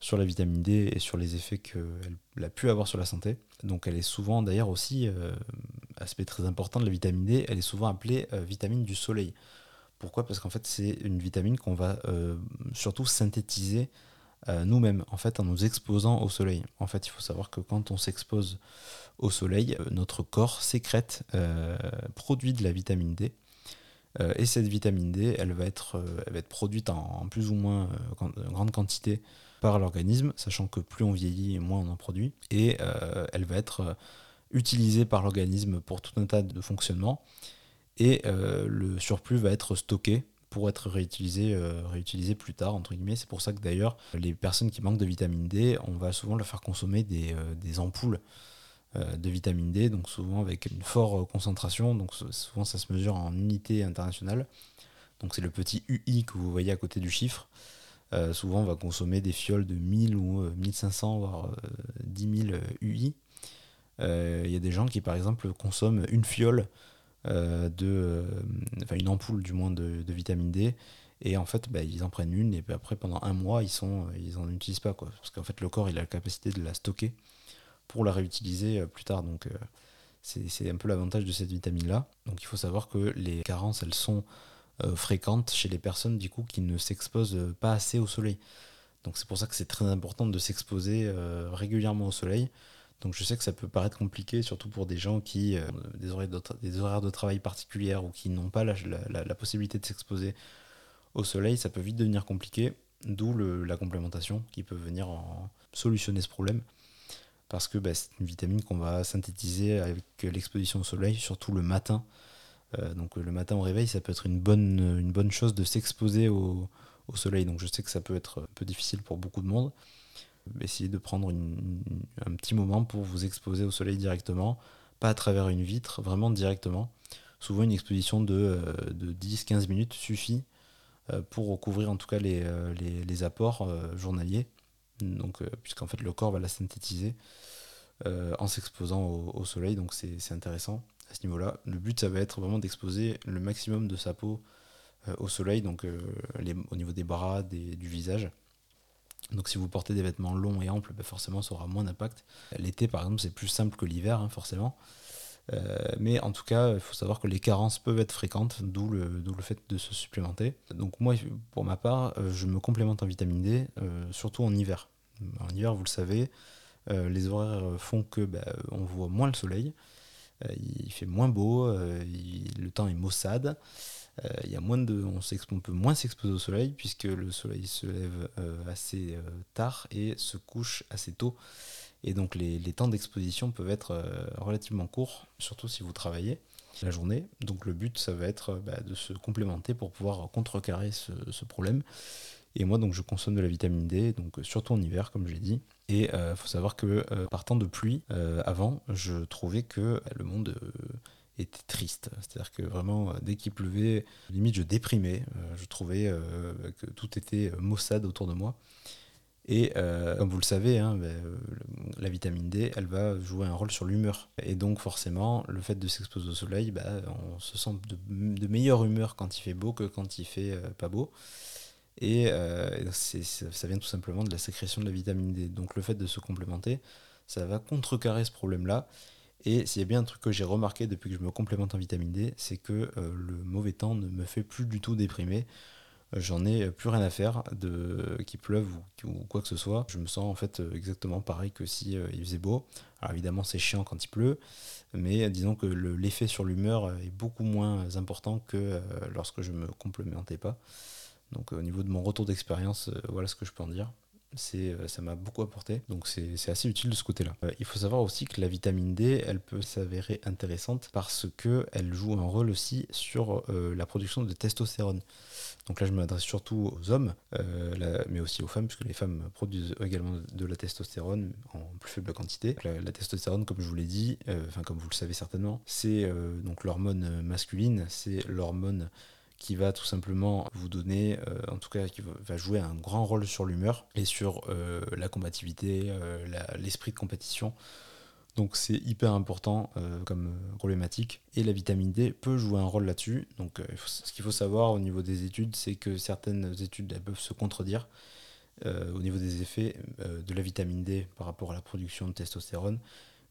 sur la vitamine D et sur les effets qu'elle a pu avoir sur la santé. Donc elle est souvent, d'ailleurs aussi, euh, aspect très important de la vitamine D, elle est souvent appelée euh, vitamine du soleil. Pourquoi? Parce qu'en fait, c'est une vitamine qu'on va surtout synthétiser euh, nous-mêmes, en fait, en nous exposant au soleil. En fait, il faut savoir que quand on s'expose au soleil, euh, notre corps sécrète, euh, produit de la vitamine D. et cette vitamine D, elle va être, elle va être produite en, plus ou moins grande quantité par l'organisme, sachant que plus on vieillit, moins on en produit. Et elle va être utilisée par l'organisme pour tout un tas de fonctionnements. Et le surplus va être stocké pour être réutilisé, euh, réutilisé plus tard, entre guillemets. C'est pour ça que d'ailleurs, les personnes qui manquent de vitamine D, on va souvent leur faire consommer des, euh, ampoules euh, de vitamine D, donc souvent avec une forte concentration, donc souvent ça se mesure en unité internationale. Donc c'est le petit UI que vous voyez à côté du chiffre. souvent on va consommer des fioles de 1000 ou 1500, voire 10 000 UI. Il y a des gens qui par exemple consomment une fiole de, euh, une ampoule du moins de, vitamine D. Et en fait, bah, ils en prennent une et après, pendant un mois, ils sont, ils en utilisent pas. Quoi. Parce qu'en fait, le corps, il a la capacité de la stocker pour la réutiliser euh, plus tard. Donc, c'est un peu l'avantage de cette vitamine-là. Donc, il faut savoir que les carences, elles sont fréquentes chez les personnes, du coup, qui ne s'exposent pas assez au soleil. Donc, c'est pour ça que c'est très important de s'exposer régulièrement au soleil. Donc je sais que ça peut paraître compliqué, surtout pour des gens qui ont euh, des, horaires de des horaires de travail particulières ou qui n'ont pas la, possibilité de s'exposer au soleil, ça peut vite devenir compliqué, d'où la complémentation qui peut venir en solutionner ce problème. Parce que bah, c'est une vitamine qu'on va synthétiser avec l'exposition au soleil, surtout le matin. Euh, donc le matin au réveil, ça peut être une bonne, chose de s'exposer au soleil. Donc je sais que ça peut être un peu difficile pour beaucoup de monde essayez de prendre un petit moment pour vous exposer au soleil directement, pas à travers une vitre, vraiment directement. Souvent une exposition de, euh, de 10-15 minutes suffit euh, pour recouvrir en tout cas les, euh, les, apports journaliers, donc, puisqu'en fait le corps va la synthétiser en s'exposant au, soleil, donc c'est intéressant à ce niveau-là. Le but ça va être vraiment d'exposer le maximum de sa peau au soleil, donc au niveau des bras, du visage. Donc si vous portez des vêtements longs et amples, bah, forcément ça aura moins d'impact. L'été par exemple c'est plus simple que l'hiver hein, forcément. Euh, mais en tout cas, il faut savoir que les carences peuvent être fréquentes, d'où le, le, fait de se supplémenter. Donc moi, pour ma part, euh, je me complémente en vitamine D, euh, surtout en hiver. En hiver, vous le savez, les horaires font que bah, on voit moins le soleil, il fait moins beau, le temps est maussade. Il y a moins de, on, peut moins s'exposer au soleil puisque le soleil se lève assez tard et se couche assez tôt. Et donc les, temps d'exposition peuvent être euh, relativement courts, surtout si vous travaillez la journée. Donc le but, ça va être euh, bah, de se complémenter pour pouvoir contrecarrer ce, problème. Et moi, donc, je consomme de la vitamine D, donc surtout en hiver, comme je l'ai dit. Et il euh, faut savoir que par temps de pluie, avant, je trouvais que le monde était triste. C'est-à-dire que vraiment, dès qu'il pleuvait, limite, je déprimais. je trouvais que tout était maussade autour de moi. Et euh, comme vous le savez, hein, ben, euh, la vitamine D, elle va jouer un rôle sur l'humeur. Et donc forcément, le fait de s'exposer au soleil, ben, on se sent de, meilleure humeur quand il fait beau que quand il fait euh, pas beau. Et ça vient tout simplement de la sécrétion de la vitamine D. Donc le fait de se complémenter, ça va contrecarrer ce problème-là. Et s'il y a bien un truc que j'ai remarqué depuis que je me complémente en vitamine D, c'est que le mauvais temps ne me fait plus du tout déprimer j'en ai plus rien à faire de qu'il pleuve ou, quoi que ce soit. Je me sens en fait exactement pareil que si euh, il faisait beau. Alors évidemment c'est chiant quand il pleut, mais disons que l'effet sur l'humeur est beaucoup moins important que euh, lorsque je me complémentais pas. Donc au niveau de mon retour d'expérience, euh, voilà ce que je peux en dire ça m'a beaucoup apporté. Donc c'est assez utile de ce côté là il faut savoir aussi que la vitamine D elle peut s'avérer intéressante parce que elle joue un rôle aussi sur la production de testostérone. Donc là, je m'adresse surtout aux hommes, euh, mais aussi aux femmes, puisque les femmes produisent également de la testostérone en plus faible quantité. La, testostérone, comme je vous l'ai dit, euh, enfin comme vous le savez certainement, c'est euh, donc l'hormone masculine, c'est l'hormone qui va tout simplement vous donner, en tout cas qui va jouer un grand rôle sur l'humeur et sur la combativité, l'esprit de compétition. Donc c'est hyper important euh, comme euh, problématique. Et la vitamine D peut jouer un rôle là-dessus. Donc euh, ce qu'il faut savoir au niveau des études, c'est que certaines études peuvent se contredire au niveau des effets de la vitamine D par rapport à la production de testostérone.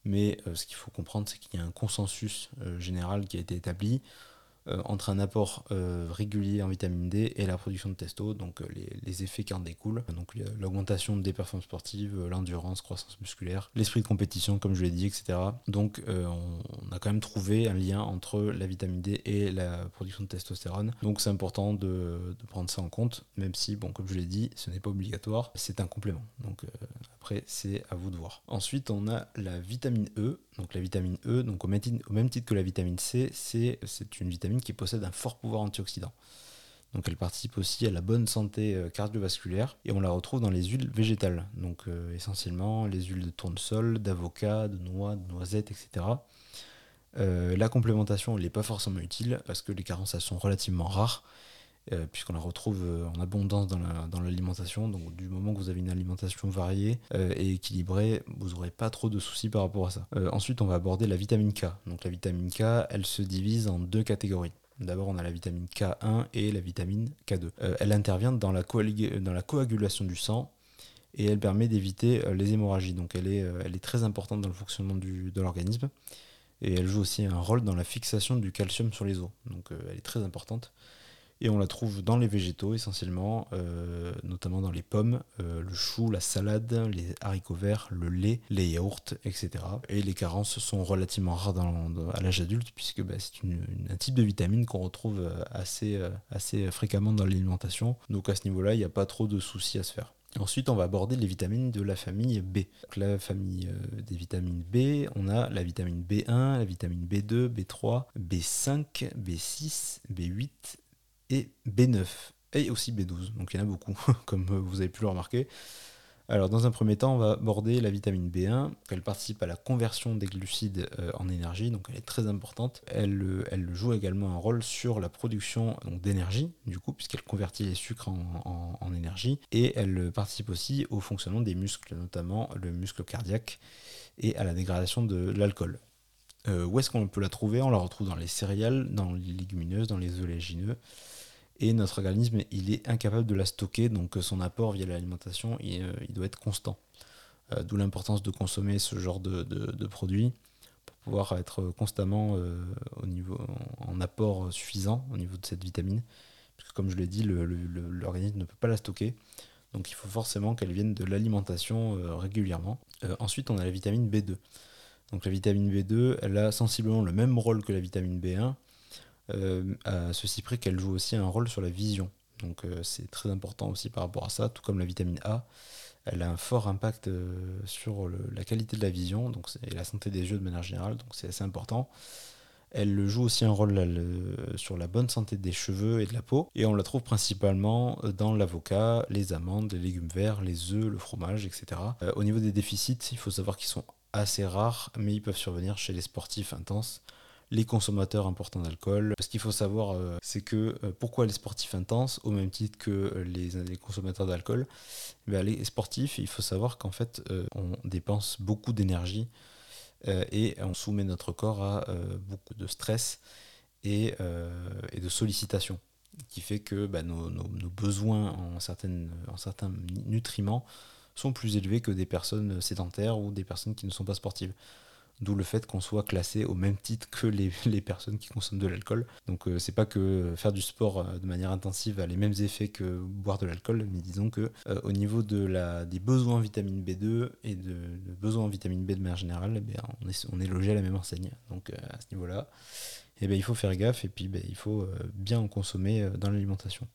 Mais ce qu'il faut comprendre, c'est qu'il y a un consensus général qui a été établi euh, entre un apport euh, régulier en vitamine D et la production de testo, donc euh, les, effets qui en découlent. Donc l'augmentation des performances sportives, l'endurance, croissance musculaire, l'esprit de compétition, comme je l'ai dit, etc. Donc on, a quand même trouvé un lien entre la vitamine D et la production de testostérone. Donc c'est important de, prendre ça en compte, même si, bon, comme je l'ai dit, ce n'est pas obligatoire, c'est un complément. Donc après, c'est à vous de voir. Ensuite, on a la vitamine E. Donc la vitamine E, donc au même titre que la vitamine C, c'est une vitamine qui possède un fort pouvoir antioxydant. Donc elle participe aussi à la bonne santé euh, cardiovasculaire et on la retrouve dans les huiles végétales, donc euh, essentiellement les huiles de tournesol, d'avocat, de noix, de noisettes, etc. Euh, la complémentation n'est pas forcément utile parce que les carences sont relativement rares euh, puisqu'on la retrouve euh, en abondance dans l'alimentation. donc du moment que vous avez une alimentation variée euh, et équilibrée, vous n'aurez pas trop de soucis par rapport à ça. ensuite, on va aborder la vitamine K. Donc la vitamine K, elle se divise en deux catégories. D'abord, on a la vitamine K1 et la vitamine K2. elle intervient dans la, coagulation du sang et elle permet d'éviter les hémorragies. Donc elle est, très importante dans le fonctionnement de l'organisme. Et elle joue aussi un rôle dans la fixation du calcium sur les os. Donc elle est très importante. Et on la trouve dans les végétaux essentiellement, euh, notamment dans les pommes, euh, le chou, la salade, les haricots verts, le lait, les yaourts, etc. Et les carences sont relativement rares à l'âge adulte puisque bah, c'est un type de vitamine qu'on retrouve euh, assez, assez fréquemment dans l'alimentation. Donc à ce niveau-là, il n'y a pas trop de soucis à se faire. Ensuite, on va aborder les vitamines de la famille B. Donc, la famille des vitamines B, on a la vitamine B1, la vitamine B2, B3, B5, B6, B8, et B9 et aussi B12. Donc il y en a beaucoup, comme vous avez pu le remarquer. Alors dans un premier temps, on va aborder la vitamine B1. Elle participe à la conversion des glucides euh, en énergie, donc elle est très importante. Elle, euh, elle joue également un rôle sur la production d'énergie, du coup, puisqu'elle convertit les sucres en, énergie. Et elle participe aussi au fonctionnement des muscles, notamment le muscle cardiaque, et à la dégradation de l'alcool. Euh, où est-ce qu'on peut la trouver? On la retrouve dans les céréales, dans les légumineuses, dans les oléagineux et notre organisme il est incapable de la stocker, donc son apport via l'alimentation il, doit être constant. D'où l'importance de consommer ce genre de, de, produits pour pouvoir être constamment au niveau, en apport suffisant au niveau de cette vitamine. Parce que comme je l'ai dit, l'organisme ne peut pas la stocker. Donc il faut forcément qu'elle vienne de l'alimentation régulièrement. ensuite, on a la vitamine B2. Donc la vitamine B2, elle a sensiblement le même rôle que la vitamine B1, euh, à ceci près qu'elle joue aussi un rôle sur la vision. Donc euh, c'est très important aussi par rapport à ça, tout comme la vitamine A, elle a un fort impact euh, sur la qualité de la vision donc et la santé des yeux de manière générale, donc c'est assez important. Elle joue aussi un rôle sur la bonne santé des cheveux et de la peau. Et on la trouve principalement dans l'avocat, les amandes, les légumes verts, les œufs, le fromage, etc. au niveau des déficits, il faut savoir qu'ils sont assez rares, mais ils peuvent survenir chez les sportifs intenses, les consommateurs importants d'alcool. Ce qu'il faut savoir, euh, c'est que euh, pourquoi les sportifs intenses, au même titre que euh, les, consommateurs d'alcool, ben, les sportifs, il faut savoir qu'en fait, on dépense beaucoup d'énergie et on soumet notre corps à beaucoup de stress et, de sollicitations qui fait que ben, nos, besoins en certains nutriments sont plus élevés que des personnes sédentaires ou des personnes qui ne sont pas sportives. D'où le fait qu'on soit classé au même titre que les, personnes qui consomment de l'alcool. Donc euh, c'est pas que faire du sport euh, de manière intensive a les mêmes effets que boire de l'alcool, mais disons que euh, au niveau de la, des besoins en vitamine B2 et de, besoins en vitamine B de manière générale, eh on, est, on est logé à la même enseigne. Donc à ce niveau-là, eh il faut faire gaffe et puis ben, il faut bien en consommer dans l'alimentation.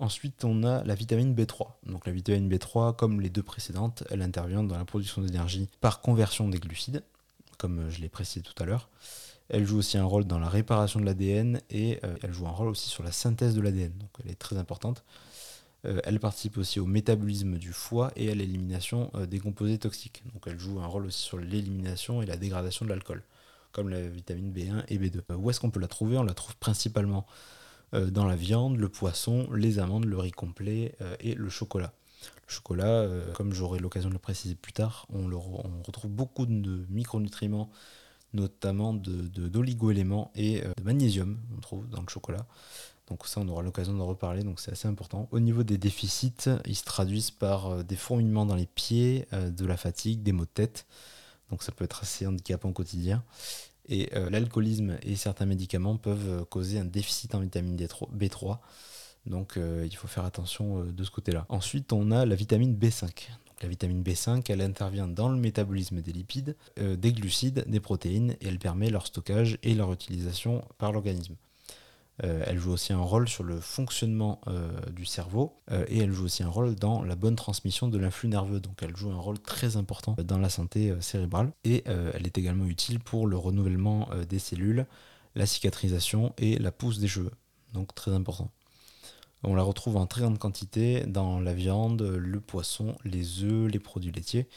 Ensuite, on a la vitamine B3. Donc la vitamine B3, comme les deux précédentes, elle intervient dans la production d'énergie par conversion des glucides, comme je l'ai précisé tout à l'heure. Elle joue aussi un rôle dans la réparation de l'ADN et euh, elle joue un rôle aussi sur la synthèse de l'ADN. Donc elle est très importante. Euh, elle participe aussi au métabolisme du foie et à l'élimination euh, des composés toxiques. Donc elle joue un rôle aussi sur l'élimination et la dégradation de l'alcool, comme la vitamine B1 et B2. où est-ce qu'on peut la trouver? On la trouve principalement euh, dans la viande, le poisson, les amandes, le riz complet euh, et le chocolat. Chocolat, euh, comme j'aurai l'occasion de le préciser plus tard, on, retrouve beaucoup de micronutriments, notamment d'oligo-éléments et de magnésium, on trouve dans le chocolat. Donc ça, on aura l'occasion d'en reparler, donc c'est assez important. Au niveau des déficits, ils se traduisent par des fourmillements dans les pieds, de la fatigue, des maux de tête. Donc ça peut être assez handicapant au quotidien. Et euh, l'alcoolisme et certains médicaments peuvent euh, causer un déficit en vitamine B3. Donc euh, il faut faire attention de ce côté-là. Ensuite, on a la vitamine B5. Donc, la vitamine B5, elle intervient dans le métabolisme des lipides, des glucides, des protéines, et elle permet leur stockage et leur utilisation par l'organisme. Euh, elle joue aussi un rôle sur le fonctionnement euh, du cerveau euh, et elle joue aussi un rôle dans la bonne transmission de l'influx nerveux. Donc elle joue un rôle très important dans la santé cérébrale et elle est également utile pour le renouvellement des cellules, la cicatrisation et la pousse des cheveux. Donc très important. On la retrouve en très grande quantité dans la viande, le poisson, les œufs, les produits laitiers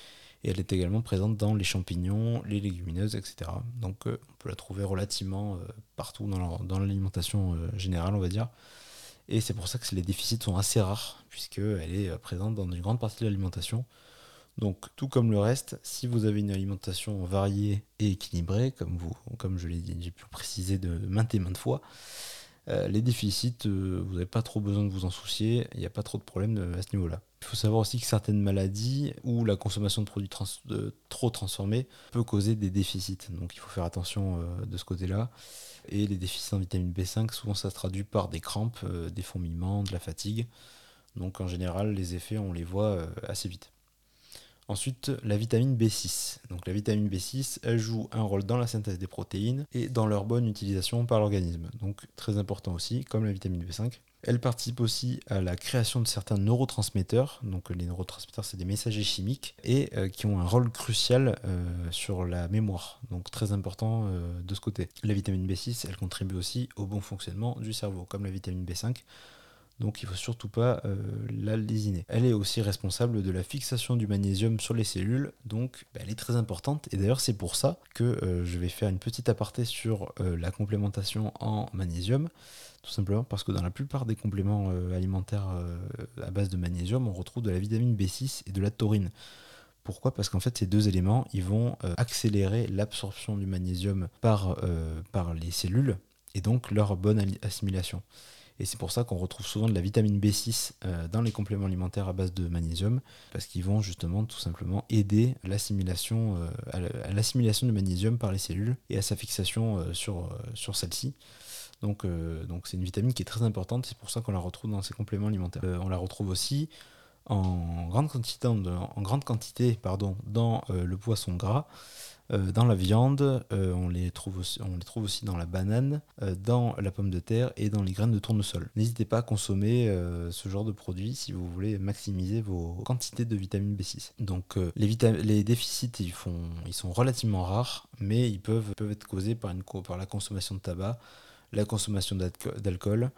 et elle est également présente dans les champignons, les légumineuses, etc. Donc euh, on peut la trouver relativement euh, partout dans l'alimentation euh, générale, on va dire. Et c'est pour ça que les déficits sont assez rares, puisqu'elle est présente dans une grande partie de l'alimentation. Donc tout comme le reste, si vous avez une alimentation variée et équilibrée, comme, vous, comme je l'ai dit, j'ai pu préciser de maintes et maintes fois, les déficits, vous n'avez pas trop besoin de vous en soucier, il n'y a pas trop de problèmes à ce niveau-là. Il faut savoir aussi que certaines maladies ou la consommation de produits trop transformés peut causer des déficits. Donc il faut faire attention euh, de ce côté-là. Et les déficits en vitamine B5, souvent ça se traduit par des crampes, euh, des fourmillements, de la fatigue. Donc en général, les effets, on les voit euh, assez vite. Ensuite, la vitamine B6. Donc la vitamine B6, elle joue un rôle dans la synthèse des protéines et dans leur bonne utilisation par l'organisme. Donc très important aussi, comme la vitamine B5. Elle participe aussi à la création de certains neurotransmetteurs. Donc les neurotransmetteurs, c'est des messagers chimiques et euh, qui ont un rôle crucial euh, sur la mémoire. Donc très important euh, de ce côté. La vitamine B6, elle contribue aussi au bon fonctionnement du cerveau, comme la vitamine B5. Donc il ne faut surtout pas la lésiner. Elle est aussi responsable de la fixation du magnésium sur les cellules, donc bah, elle est très importante. Et d'ailleurs c'est pour ça que je vais faire une petite aparté sur la complémentation en magnésium tout simplement parce que dans la plupart des compléments euh, alimentaires euh, à base de magnésium, on retrouve de la vitamine B6 et de la taurine. Pourquoi? Parce qu'en fait, ces deux éléments, ils vont euh, accélérer l'absorption du magnésium par les cellules et donc leur bonne assimilation. Et c'est pour ça qu'on retrouve souvent de la vitamine B6 dans les compléments alimentaires à base de magnésium, parce qu'ils vont justement tout simplement aider l'assimilation, à l'assimilation du magnésium par les cellules et à sa fixation sur, sur celle-ci. Donc, c'est une vitamine qui est très importante, c'est pour ça qu'on la retrouve dans ces compléments alimentaires. on la retrouve aussi en grande quantité, en grande quantité pardon, dans euh, le poisson gras, euh, dans la viande, euh, on, les trouve aussi, on les trouve aussi dans la banane, dans la pomme de terre et dans les graines de tournesol. N'hésitez pas à consommer ce genre de produits si vous voulez maximiser vos quantités de vitamine B6. Donc les, déficits ils, sont relativement rares, mais ils peuvent, être causés par la consommation de tabac, la consommation d'alcool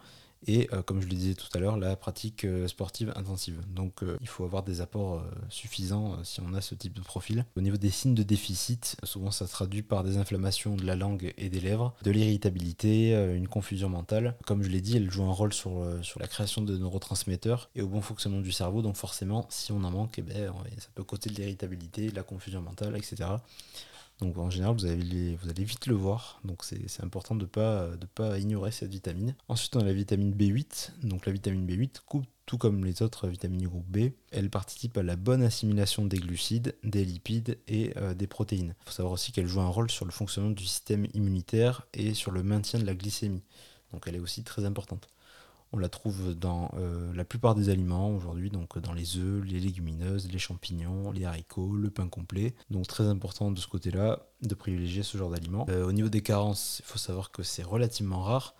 et euh, comme je le disais tout à l'heure, la pratique euh, sportive intensive. Donc euh, il faut avoir des apports suffisants si on a ce type de profil. Au niveau des signes de déficit, souvent ça se traduit par des inflammations de la langue et des lèvres, de l'irritabilité, une confusion mentale. Comme je l'ai dit, elle joue un rôle sur, sur la création de neurotransmetteurs et au bon fonctionnement du cerveau. Donc forcément, si on en manque, eh ben, ça peut causer de l'irritabilité, de la confusion mentale, etc. Donc en général, vous allez, vite le voir. Donc c'est important de ne pas ignorer cette vitamine. Ensuite, on a la vitamine B8. Donc la vitamine B8 coupe tout comme les autres vitamines du groupe B. Elle participe à la bonne assimilation des glucides, des lipides et euh, des protéines. Il faut savoir aussi qu'elle joue un rôle sur le fonctionnement du système immunitaire et sur le maintien de la glycémie. Donc elle est aussi très importante. On la trouve dans euh, la plupart des aliments aujourd'hui, donc dans les œufs, les légumineuses, les champignons, les haricots, le pain complet. Donc très important de ce côté-là de privilégier ce genre d'aliments. Euh, au niveau des carences, il faut savoir que c'est relativement rare,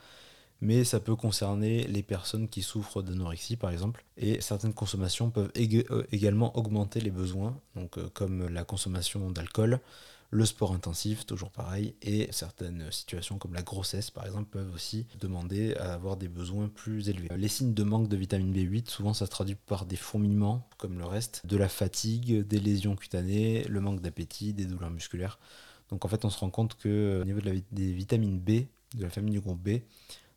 mais ça peut concerner les personnes qui souffrent d'anorexie par exemple. Et certaines consommations peuvent euh, également augmenter les besoins, donc comme la consommation d'alcool le sport intensif, toujours pareil, et certaines situations comme la grossesse par exemple peuvent aussi demander à avoir des besoins plus élevés. Les signes de manque de vitamine B8, souvent ça se traduit par des fourmillements comme le reste, de la fatigue, des lésions cutanées, le manque d'appétit, des douleurs musculaires. Donc en fait on se rend compte que au niveau des vitamines B, de la famille du groupe B,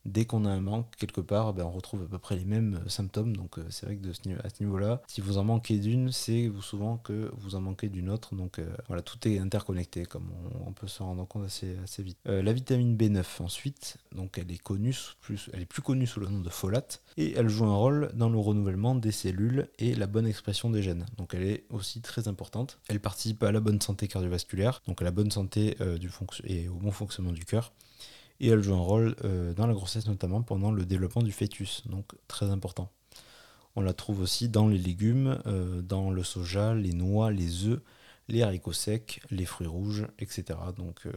dès qu'on a un manque quelque part, ben, on retrouve à peu près les mêmes euh, symptômes. Donc euh, c'est vrai que de ce, à ce niveau-là, si vous en manquez d'une, c'est souvent que vous en manquez d'une autre. Donc euh, voilà, tout est interconnecté, comme on, peut se rendre compte assez, assez vite. la vitamine B9 ensuite, donc elle est connue plus, elle est plus connue sous le nom de folate et elle joue un rôle dans le renouvellement des cellules et la bonne expression des gènes. Donc elle est aussi très importante. Elle participe à la bonne santé cardiovasculaire, donc à la bonne santé du et au bon fonctionnement du cœur et elle joue un rôle euh, dans la grossesse notamment pendant le développement du fœtus, donc très important. On la trouve aussi dans les légumes, euh, dans le soja, les noix, les œufs, les haricots secs, les fruits rouges, etc. Donc euh,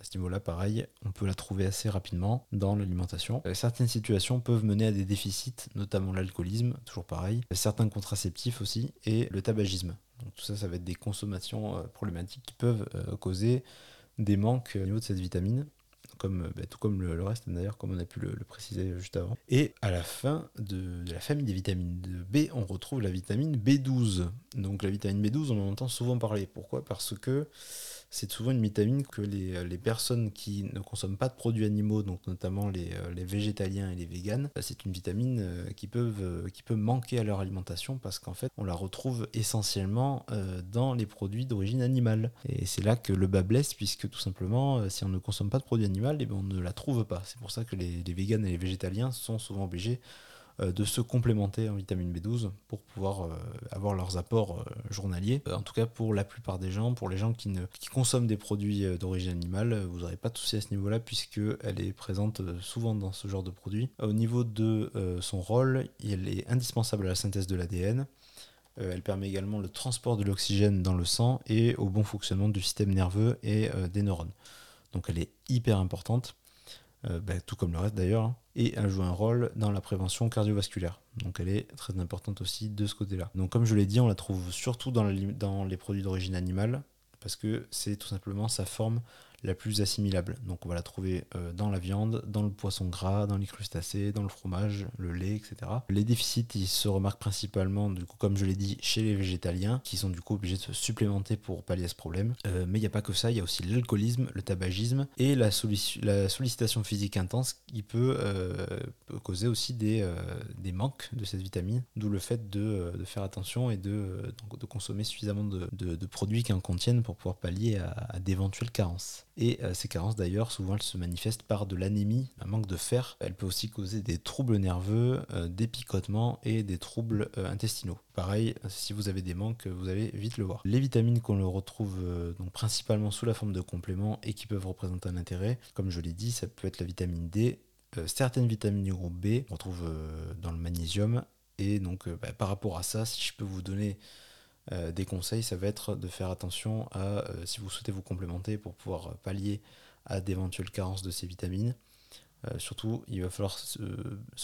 à ce niveau-là, pareil, on peut la trouver assez rapidement dans l'alimentation. certaines situations peuvent mener à des déficits, notamment l'alcoolisme, toujours pareil, certains contraceptifs aussi, et le tabagisme. Donc tout ça, ça va être des consommations problématiques qui peuvent causer des manques au niveau de cette vitamine comme, bah, tout comme le, reste d'ailleurs, comme on a pu le, préciser juste avant. Et à la fin de, de, la famille des vitamines B, on retrouve la vitamine B12. Donc la vitamine B12, on en entend souvent parler. Pourquoi? Parce que c'est souvent une vitamine que les, les, personnes qui ne consomment pas de produits animaux, donc notamment les, euh, végétaliens et les véganes, bah, c'est une vitamine euh, qui, euh, peut manquer à leur alimentation parce qu'en fait on la retrouve essentiellement dans les produits d'origine animale. Et c'est là que le bas blesse puisque tout simplement si on ne consomme pas de produits animaux, eh ben, on ne la trouve pas. C'est pour ça que les, les véganes et les végétaliens sont souvent obligés euh, de se complémenter en vitamine B12 pour pouvoir euh, avoir leurs apports euh, journaliers. En tout cas, pour la plupart des gens, pour les gens qui, consomment des produits d'origine animale, vous n'aurez pas de souci à ce niveau-là puisqu'elle est présente souvent dans ce genre de produits. Au niveau de son rôle, elle est indispensable à la synthèse de l'ADN. Elle permet également le transport de l'oxygène dans le sang et au bon fonctionnement du système nerveux et des neurones. Donc elle est hyper importante. Euh, bah, tout comme le reste d'ailleurs, hein. et elle joue un rôle dans la prévention cardiovasculaire. Donc elle est très importante aussi de ce côté-là. Donc comme je l'ai dit, on la trouve surtout dans les produits d'origine animale, parce que c'est tout simplement sa forme la plus assimilable. Donc on va la trouver euh, dans la viande, dans le poisson gras, dans les crustacés, dans le fromage, le lait, etc. Les déficits, se remarquent principalement, comme je l'ai dit, chez les végétaliens, qui sont du coup obligés de se supplémenter pour pallier à ce problème. Euh, mais il n'y a pas que ça, il y a aussi l'alcoolisme, le tabagisme et la, sollicitation physique intense qui peut, euh, causer aussi des, manques de cette vitamine, d'où le fait de, faire attention et de, consommer suffisamment de, produits qui en contiennent pour pouvoir pallier à d'éventuelles carences. Et ces carences d'ailleurs, souvent elles se manifestent par de l'anémie, un manque de fer. Elle peut aussi causer des troubles nerveux, des picotements et des troubles intestinaux. Pareil, si vous avez des manques, vous allez vite le voir. Les vitamines qu'on le retrouve donc principalement sous la forme de compléments et qui peuvent représenter un intérêt, comme je l'ai dit, ça peut être la vitamine D, certaines vitamines du groupe B, on retrouve dans le magnésium, et donc, euh, bah, par rapport à ça, si je peux vous donner euh, des conseils, ça va être de faire attention à, euh, si vous souhaitez vous complémenter pour pouvoir pallier à d'éventuelles carences de ces vitamines, euh, surtout, il va falloir se,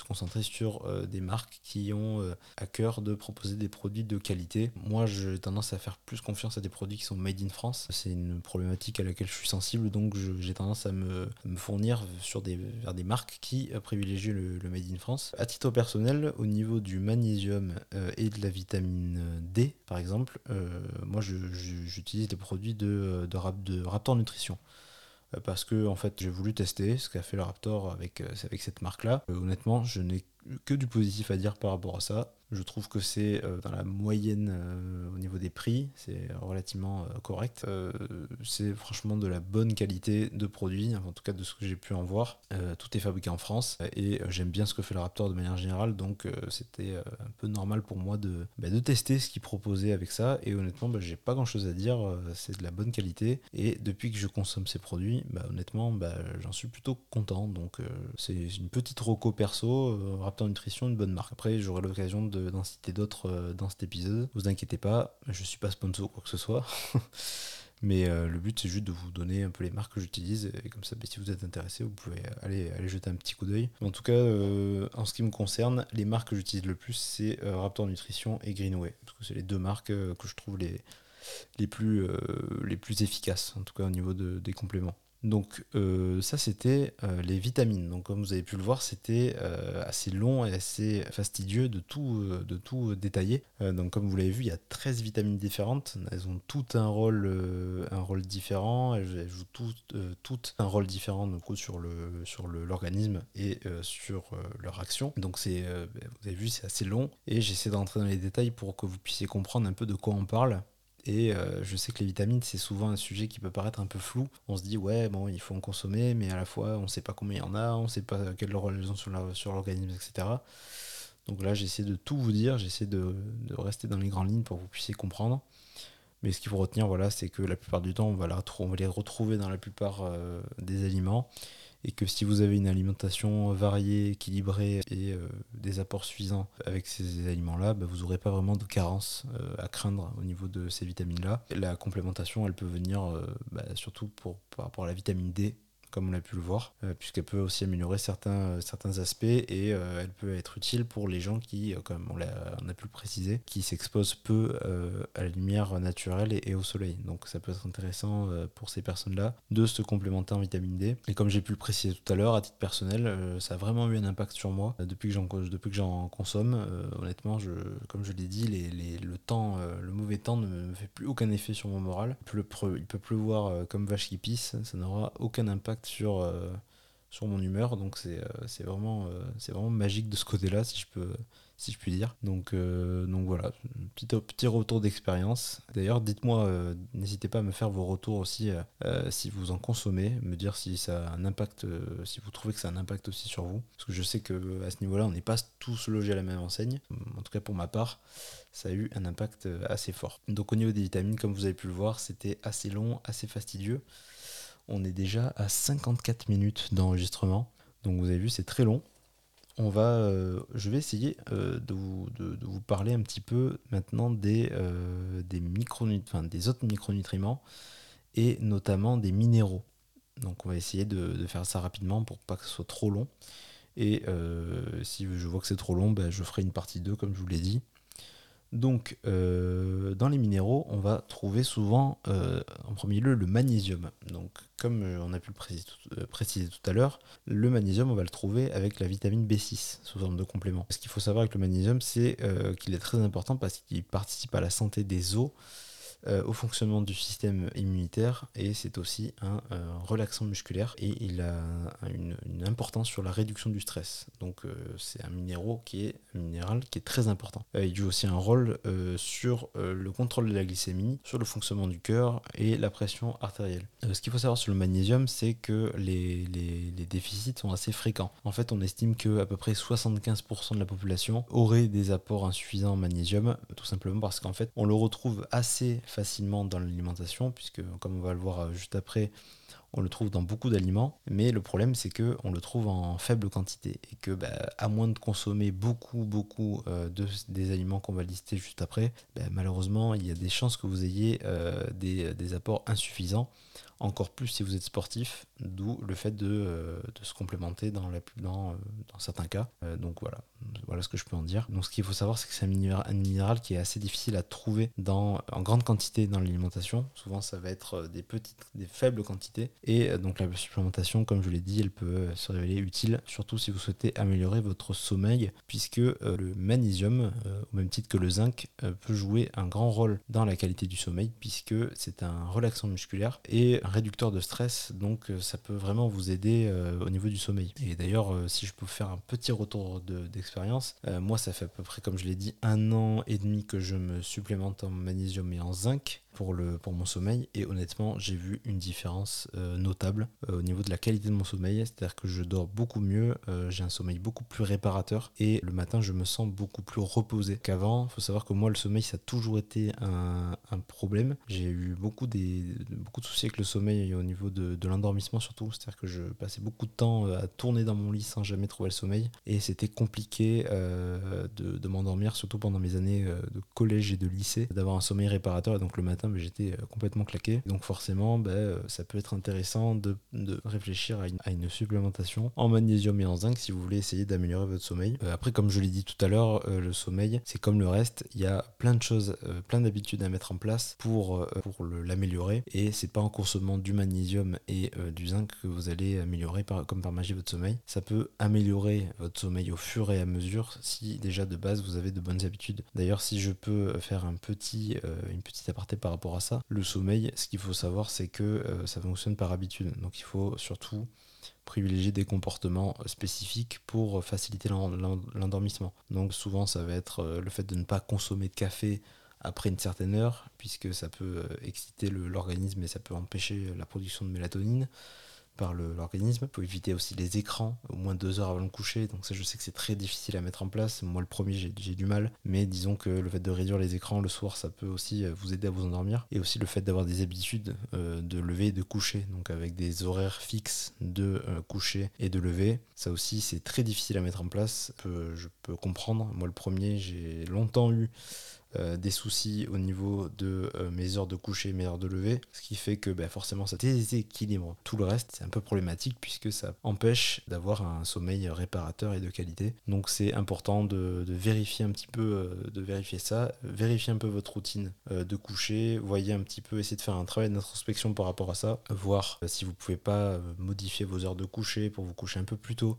concentrer sur euh, des marques qui ont euh, à cœur de proposer des produits de qualité. Moi, j'ai tendance à faire plus confiance à des produits qui sont made in France. C'est une problématique à laquelle je suis sensible, donc j'ai tendance à me, fournir sur des, vers des marques qui privilégient le, made in France. À titre personnel, au niveau du magnésium et de la vitamine D, par exemple, moi, j'utilise des produits de, de Raptor Nutrition. Euh, parce que en fait j'ai voulu tester ce qu'a fait le Raptor avec, euh, avec cette marque là. Euh, honnêtement, je n'ai que du positif à dire par rapport à ça. Je trouve que c'est euh, dans la moyenne euh, au niveau des prix, c'est relativement euh, correct. c'est franchement de la bonne qualité de produit, en tout cas de ce que j'ai pu en voir. tout est fabriqué en France et j'aime bien ce que fait le Raptor de manière générale, donc c'était un peu normal pour moi de, bah, de tester ce qu'il proposait avec ça. Et honnêtement, bah, j'ai pas grand chose à dire, c'est de la bonne qualité. Et depuis que je consomme ces produits, bah, honnêtement, j'en suis plutôt content. Donc c'est une petite roco perso, Raptor Nutrition, une bonne marque. Après, j'aurai l'occasion de d'en citer d'autres euh, dans cet épisode. Vous inquiétez pas, je suis pas sponsor ou quoi que ce soit. Mais euh, le but, c'est juste de vous donner un peu les marques que j'utilise. Et comme ça, bah, si vous êtes intéressé, vous pouvez aller, aller jeter un petit coup d'œil. En tout cas, euh, en ce qui me concerne, les marques que j'utilise le plus, c'est Raptor Nutrition et Greenway. Parce que c'est les deux marques que je trouve les, les, plus, les plus efficaces, en tout cas au niveau de, des compléments. Donc euh, ça c'était euh, les vitamines. Donc comme vous avez pu le voir, c'était euh, assez long et assez fastidieux de tout, de tout détailler. donc comme vous l'avez vu, il y a 13 vitamines différentes. Elles ont toutes un rôle, un rôle différent. Elles jouent toutes, toutes un rôle différent sur l'organisme sur le, l'organisme et sur leur action. Donc c'est, vous avez vu, c'est assez long. Et j'essaie d'entrer dans les détails pour que vous puissiez comprendre un peu de quoi on parle. Et euh, je sais que les vitamines, c'est souvent un sujet qui peut paraître un peu flou. On se dit, ouais, bon, il faut en consommer, mais à la fois, on ne sait pas combien il y en a, on ne sait pas quelle rôle elles ont sur l'organisme, etc. Donc là, j'essaie de tout vous dire, j'essaie de, rester dans les grandes lignes pour que vous puissiez comprendre. Mais ce qu'il faut retenir, c'est que la plupart du temps, on va, les retrouver dans la plupart euh, des aliments et que si vous avez une alimentation variée, équilibrée et euh, des apports suffisants avec ces aliments-là, bah, vous n'aurez pas vraiment de carence euh, à craindre au niveau de ces vitamines-là. La complémentation, elle peut venir euh, bah, surtout pour, par rapport à la vitamine D comme on a pu le voir, euh, puisqu'elle peut aussi améliorer certains, euh, certains aspects et euh, elle peut être utile pour les gens qui, comme on a, on a pu le préciser, qui s'exposent peu à la lumière naturelle et, au soleil. Donc ça peut être intéressant pour ces personnes-là de se complémenter en vitamine D. Et comme j'ai pu le préciser tout à l'heure, à titre personnel, ça a vraiment eu un impact sur moi depuis que j'en, depuis que j'en consomme. honnêtement, comme je l'ai dit, le temps, le mauvais temps ne me fait plus aucun effet sur mon moral. Il peut pleuvoir comme vache qui pisse, ça n'aura aucun impact sur, euh, sur mon humeur. Donc c'est euh, vraiment, euh, vraiment magique de ce côté-là, si je peux si je puis dire. Donc, donc voilà, petit, petit retour d'expérience. D'ailleurs, dites-moi, n'hésitez pas à me faire vos retours aussi si vous en consommez, me dire si ça a un impact, si vous trouvez que ça a un impact aussi sur vous. Parce que je sais que à ce niveau-là, on n'est pas tous logés à la même enseigne. En tout cas, pour ma part, ça a eu un impact assez fort. Donc au niveau des vitamines, comme vous avez pu le voir, c'était assez long, assez fastidieux. On est déjà à 54 minutes d'enregistrement. Donc vous avez vu, c'est très long. On va, euh, je vais essayer euh, de, vous, parler un petit peu maintenant des, euh, des, autres micronutriments et notamment des minéraux. Donc on va essayer de, faire ça rapidement pour pas que ce soit trop long. Et si je vois que c'est trop long, ben, je ferai une partie 2 comme je vous l'ai dit. Donc, euh, dans les minéraux, on va trouver souvent euh, en premier lieu le magnésium. Donc, comme euh, on a pu le préciser tout, à l'heure, le magnésium, on va le trouver avec la vitamine B6 sous forme de complément. Ce qu'il faut savoir avec le magnésium, c'est qu'il est très important parce qu'il participe à la santé des os au fonctionnement du système immunitaire et c'est aussi un relaxant musculaire et il a une, importance sur la réduction du stress. Donc c'est un qui est un minéral qui est très important. il joue aussi un rôle sur le contrôle de la glycémie, sur le fonctionnement du cœur et la pression artérielle. ce qu'il faut savoir sur le magnésium, c'est que les, les déficits sont assez fréquents. En fait, on estime que à peu près 75% de la population aurait des apports insuffisants en magnésium, tout simplement parce qu'en fait, on le retrouve assez facilement dans l'alimentation, puisque comme on va le voir euh, juste après, on le trouve dans beaucoup d'aliments, mais le problème c'est que on le trouve en faible quantité et que bah, à moins de consommer beaucoup beaucoup euh, de, des aliments qu'on va lister juste après, bah, malheureusement il y a des chances que vous ayez euh, des, apports insuffisants. Encore plus si vous êtes sportif, d'où le fait de, se complémenter dans, la, dans, dans certains cas. Donc voilà, voilà ce que je peux en dire. Donc ce qu'il faut savoir, c'est que c'est un minéral, qui est assez difficile à trouver en grande quantité dans l'alimentation. Souvent, ça va être des petites, des faibles quantités. Et donc la supplémentation, comme je l'ai dit, elle peut se révéler utile, surtout si vous souhaitez améliorer votre sommeil, puisque le magnésium, au même titre que le zinc, peut jouer un grand rôle dans la qualité du sommeil, puisque c'est un relaxant musculaire et un réducteur de stress, donc euh, ça peut vraiment vous aider euh, au niveau du sommeil. Et d'ailleurs, euh, si je peux faire un petit retour d'expérience, moi ça fait à peu près, comme je l'ai dit, un an et demi que je me supplémente en magnésium et en zinc pour, le, pour mon sommeil. Et honnêtement j'ai vu une différence euh, notable euh, au niveau de la qualité de mon sommeil, c'est-à-dire que je dors beaucoup mieux, euh, j'ai un sommeil beaucoup plus réparateur. Et le matin je me sens beaucoup plus reposé qu'avant. Faut savoir que moi le sommeil ça a toujours été un, un problème. J'ai eu beaucoup, des, beaucoup de soucis avec le sommeil au niveau de, de l'endormissement surtout, c'est-à-dire que je passais beaucoup de temps à tourner dans mon lit sans jamais trouver le sommeil. Et c'était compliqué de m'endormir surtout pendant mes années de collège et de lycée d'avoir un sommeil réparateur. Et donc le matin mais j'étais euh, complètement claqué. Donc forcément, euh, ça peut être intéressant de, réfléchir à une, supplémentation en magnésium et en zinc si vous voulez essayer d'améliorer votre sommeil. Euh, après, comme je l'ai dit tout à l'heure, le sommeil, c'est comme le reste, il y a plein de choses, plein d'habitudes à mettre en place pour, pour l'améliorer. Et c'est pas en consommant du magnésium et du zinc que vous allez améliorer par, comme par magie votre sommeil. Ça peut améliorer votre sommeil au fur et à mesure si déjà de base vous avez de bonnes habitudes. D'ailleurs, si je peux faire un petit, une petite aparté par rapport à ça. Le sommeil, ce qu'il faut savoir, c'est que euh, ça fonctionne par habitude. Donc il faut surtout privilégier des comportements spécifiques pour faciliter l'endormissement. Donc souvent ça va être euh, le fait de ne pas consommer de café après une certaine heure, puisque ça peut euh, exciter l'organisme et ça peut empêcher la production de mélatonine par l'organisme. Il faut éviter aussi les écrans au moins deux heures avant le coucher. Donc ça, je sais que c'est très difficile à mettre en place. Moi, le premier, j'ai du mal. Mais disons que le fait de réduire les écrans le soir, ça peut aussi euh, vous aider à vous endormir. Et aussi le fait d'avoir des habitudes euh, de lever et de coucher. Donc avec des horaires fixes de euh, coucher et de lever. Ça aussi, c'est très difficile à mettre en place. je peux comprendre. Moi, le premier, j'ai longtemps eu euh, des soucis au niveau de euh, mes heures de coucher, mes heures de lever, ce qui fait que bah, forcément ça déséquilibre tout le reste. C'est un peu problématique puisque ça empêche d'avoir un sommeil réparateur et de qualité. Donc c'est important de, vérifier un petit peu, euh, de vérifier ça, vérifier un peu votre routine de coucher, voyez un petit peu, essayer de faire un travail d'introspection par rapport à ça, voir si vous pouvez pas modifier vos heures de coucher pour vous coucher un peu plus tôt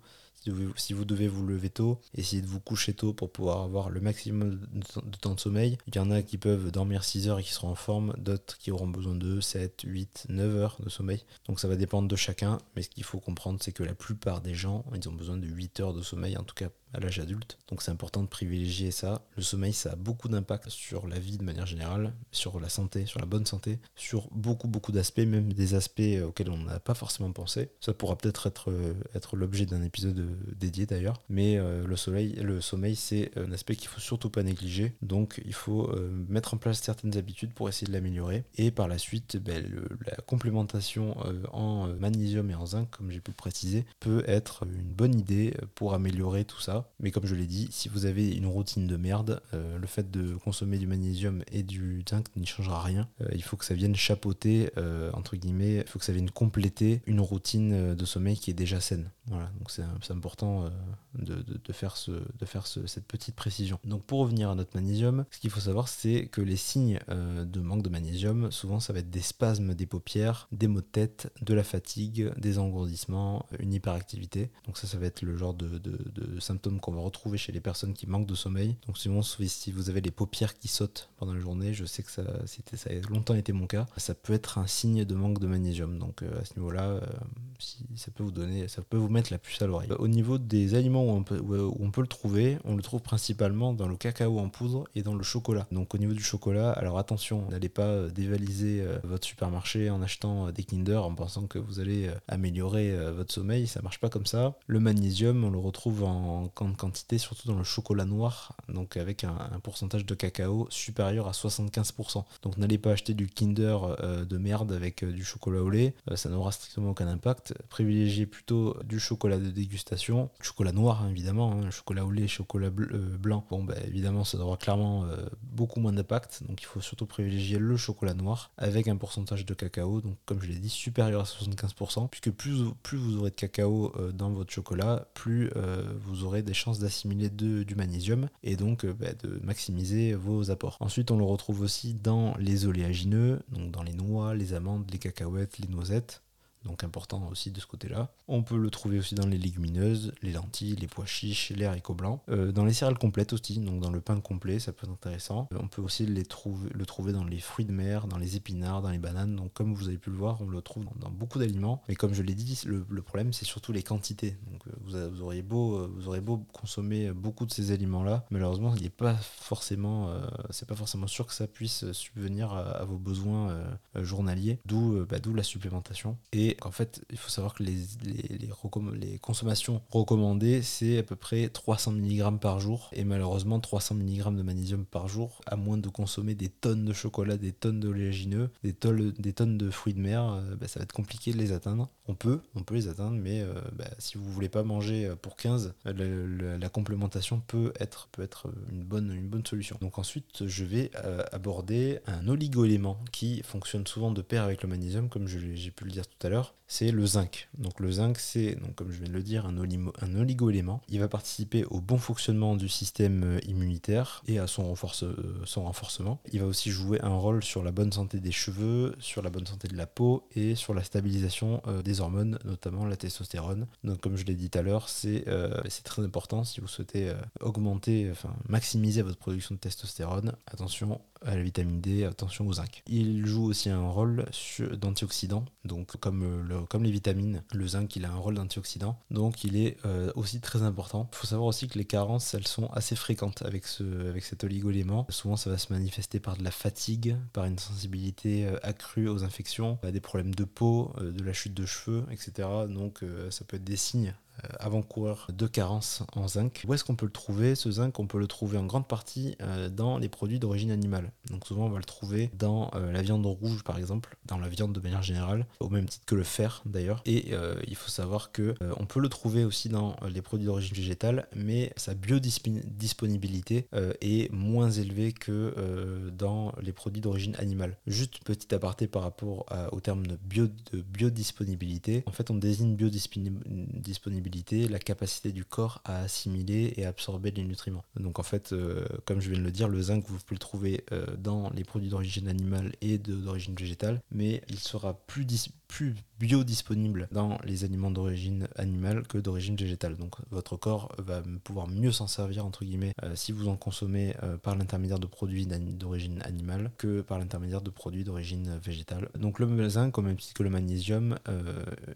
si vous devez vous lever tôt, essayez de vous coucher tôt pour pouvoir avoir le maximum de temps de sommeil. Il y en a qui peuvent dormir 6 heures et qui seront en forme, d'autres qui auront besoin de 7, 8, 9 heures de sommeil. Donc ça va dépendre de chacun, mais ce qu'il faut comprendre, c'est que la plupart des gens, ils ont besoin de 8 heures de sommeil, en tout cas à l'âge adulte. Donc c'est important de privilégier ça. Le sommeil, ça a beaucoup d'impact sur la vie de manière générale, sur la santé, sur la bonne santé, sur beaucoup beaucoup d'aspects, même des aspects euh, auxquels on n'a pas forcément pensé. Ça pourra peut-être être, euh, être l'objet d'un épisode euh, dédié d'ailleurs. Mais le, soleil, le sommeil, c'est un aspect qu'il faut surtout pas négliger. Donc il faut mettre en place certaines habitudes pour essayer de l'améliorer. Et par la suite, ben, la complémentation en magnésium et en zinc, comme j'ai pu le préciser, peut être une bonne idée pour améliorer tout ça mais comme je l'ai dit, si vous avez une routine de merde, euh, le fait de consommer du magnésium et du zinc n'y changera rien. Euh, il faut que ça vienne chapeauter, euh, entre guillemets, il faut que ça vienne compléter une routine de sommeil qui est déjà saine. Voilà, donc c'est important de, faire, ce, de faire cette petite précision. Donc pour revenir à notre magnésium, ce qu'il faut savoir, c'est que les signes de manque de magnésium, souvent ça va être des spasmes des paupières, des maux de tête, de la fatigue, des engourdissements, une hyperactivité. Donc ça, ça va être le genre de symptômes qu'on va retrouver chez les personnes qui manquent de sommeil. Donc souvent, si vous avez les paupières qui sautent pendant la journée, je sais que ça, ça a longtemps été mon cas, ça peut être un signe de manque de magnésium. Donc à ce niveau-là, si, ça peut vous donner, ça peut vous mettre la puce à l'oreille. Au niveau des aliments où on, peut, le trouver, on le trouve principalement dans le cacao en poudre et dans le chocolat. Donc au niveau du chocolat, alors attention, n'allez pas dévaliser votre supermarché en achetant des Kinder en pensant que vous allez améliorer votre sommeil, ça marche pas comme ça. Le magnésium, on le retrouve en quantité, surtout dans le chocolat noir, donc avec un, pourcentage de cacao supérieur à 75%. Donc n'allez pas acheter du Kinder euh, de merde avec euh, du chocolat au lait, euh, ça n'aura strictement aucun impact. Privilégiez plutôt du chocolat de dégustation, chocolat noir hein, évidemment, hein, chocolat au lait, chocolat blanc. Bon, bah, évidemment, ça aura clairement beaucoup moins d'impact, donc il faut surtout privilégier le chocolat noir avec un pourcentage de cacao, donc comme je l'ai dit, supérieur à 75%, puisque plus, plus vous aurez de cacao dans votre chocolat, plus vous aurez des chances d'assimiler du magnésium et donc bah, de maximiser vos apports. Ensuite, on le retrouve aussi dans les oléagineux, donc dans les noix, les amandes, les cacahuètes, les noisettes donc important aussi de ce côté-là. On peut le trouver aussi dans les légumineuses, les lentilles, les pois chiches, les haricots blancs. Euh, dans les céréales complètes aussi, donc dans le pain complet, ça peut être intéressant. Euh, on peut aussi les trouver, le trouver dans les fruits de mer, dans les épinards, dans les bananes. Donc comme vous avez pu le voir, on le trouve dans, beaucoup d'aliments. Mais comme je l'ai dit, le, problème c'est surtout les quantités. Donc euh, vous, auriez beau, vous aurez beau consommer beaucoup de ces aliments-là, malheureusement, il n'est pas forcément, c'est pas forcément sûr que ça puisse subvenir à, vos besoins journaliers. D'où, bah, d'où la supplémentation. En fait, il faut savoir que les, consommations recommandées, c'est à peu près 300 mg par jour. Et malheureusement, 300 mg de magnésium par jour, à moins de consommer des tonnes de chocolat, des tonnes d'oléagineux, des tonnes, de fruits de mer, euh, bah, ça va être compliqué de les atteindre. On peut, on peut les atteindre, mais euh, bah, si vous voulez pas manger euh, pour 15, la, complémentation peut être, une bonne solution. Donc ensuite, je vais aborder un oligoélément qui fonctionne souvent de pair avec le magnésium, comme j'ai pu le dire tout à l'heure joueurs c'est le zinc. Donc le zinc, c'est, comme je viens de le dire, un, oligo-élément. Il va participer au bon fonctionnement du système euh, immunitaire et à euh, son renforcement. Il va aussi jouer un rôle sur la bonne santé des cheveux, sur la bonne santé de la peau et sur la stabilisation euh, des hormones, notamment la testostérone. Donc comme je l'ai dit tout à l'heure, c'est très important si vous souhaitez augmenter, enfin maximiser votre production de testostérone. Attention à la vitamine D, attention au zinc. Il joue aussi un rôle d'antioxydant, donc comme, euh, comme les vitamines, le zinc il a un rôle d'antioxydant, donc il est euh, aussi très important. Il faut savoir aussi que les carences elles sont assez fréquentes avec, ce, avec cet oligo-élément. Souvent ça va se manifester par de la fatigue, par une sensibilité euh, accrue aux infections, des problèmes de peau, de la chute de cheveux, etc. Donc ça peut être des signes avant-coureur de carence en zinc. Où est-ce qu'on peut le trouver Ce zinc, on peut le trouver en grande partie euh, dans les produits d'origine animale. Donc souvent, on va le trouver dans euh, la viande rouge, par exemple, dans la viande de manière générale, au même titre que le fer d'ailleurs. Et il faut savoir que on peut le trouver aussi dans les produits d'origine végétale, mais sa biodisponibilité est moins élevée que dans les produits d'origine animale. Juste petit aparté par rapport au terme de, de biodisponibilité. En fait, on désigne biodisponibilité la capacité du corps à assimiler et absorber les nutriments. Donc en fait, euh, comme je viens de le dire, le zinc, vous pouvez le trouver euh, dans les produits d'origine animale et d'origine végétale, mais il sera plus, plus biodisponible dans les aliments d'origine animale que d'origine végétale. Donc votre corps va pouvoir mieux s'en servir, entre guillemets, euh, si vous en consommez par l'intermédiaire de produits d'origine animale que par l'intermédiaire de produits d'origine végétale. Donc le zinc, comme même que le magnésium,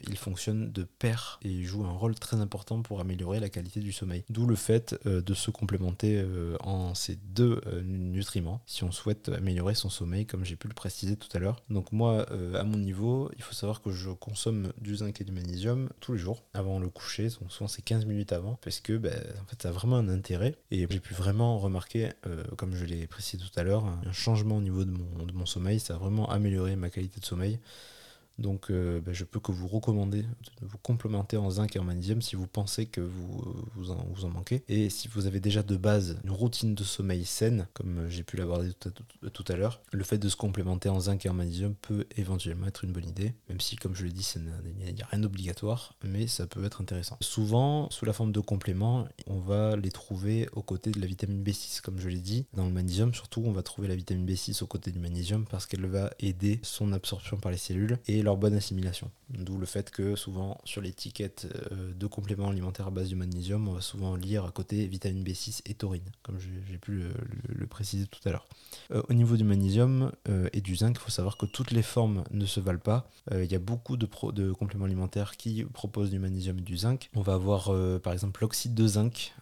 il fonctionne de pair et joue un rôle très important pour améliorer la qualité du sommeil. D'où le fait euh, de se complémenter euh, en ces deux euh, nutriments si on souhaite améliorer son sommeil, comme j'ai pu le préciser tout à l'heure. Donc moi, à mon niveau, il faut savoir que je consomme du zinc et du magnésium tous les jours avant le coucher, souvent c'est 15 minutes avant, parce que ben, ça a vraiment un intérêt. Et j'ai pu vraiment remarquer, comme je l'ai précisé tout à l'heure, un changement au niveau de mon, de mon sommeil. Ça a vraiment amélioré ma qualité de sommeil. Donc euh, ben, je peux que vous recommander de vous complémenter en zinc et en magnésium si vous pensez que vous, vous, en, vous en manquez. Et si vous avez déjà de base une routine de sommeil saine, comme j'ai pu l'aborder tout à, l'heure, le fait de se complémenter en zinc et en magnésium peut éventuellement être une bonne idée, même si comme je l'ai dit, il n'y a rien d'obligatoire, mais ça peut être intéressant. Souvent, sous la forme de compléments, on va les trouver aux côtés de la vitamine B6, comme je l'ai dit. Dans le magnésium, surtout, on va trouver la vitamine B6 aux côtés du magnésium parce qu'elle va aider son absorption par les cellules et leur bonne assimilation. D'où le fait que souvent sur l'étiquette de compléments alimentaires à base du magnésium, on va souvent lire à côté vitamine B6 et taurine, comme j'ai pu le, préciser tout à l'heure. au niveau du magnésium et du zinc, il faut savoir que toutes les formes ne se valent pas. Il y a beaucoup de, de compléments alimentaires qui proposent du magnésium et du zinc. On va avoir par exemple l'oxyde de zinc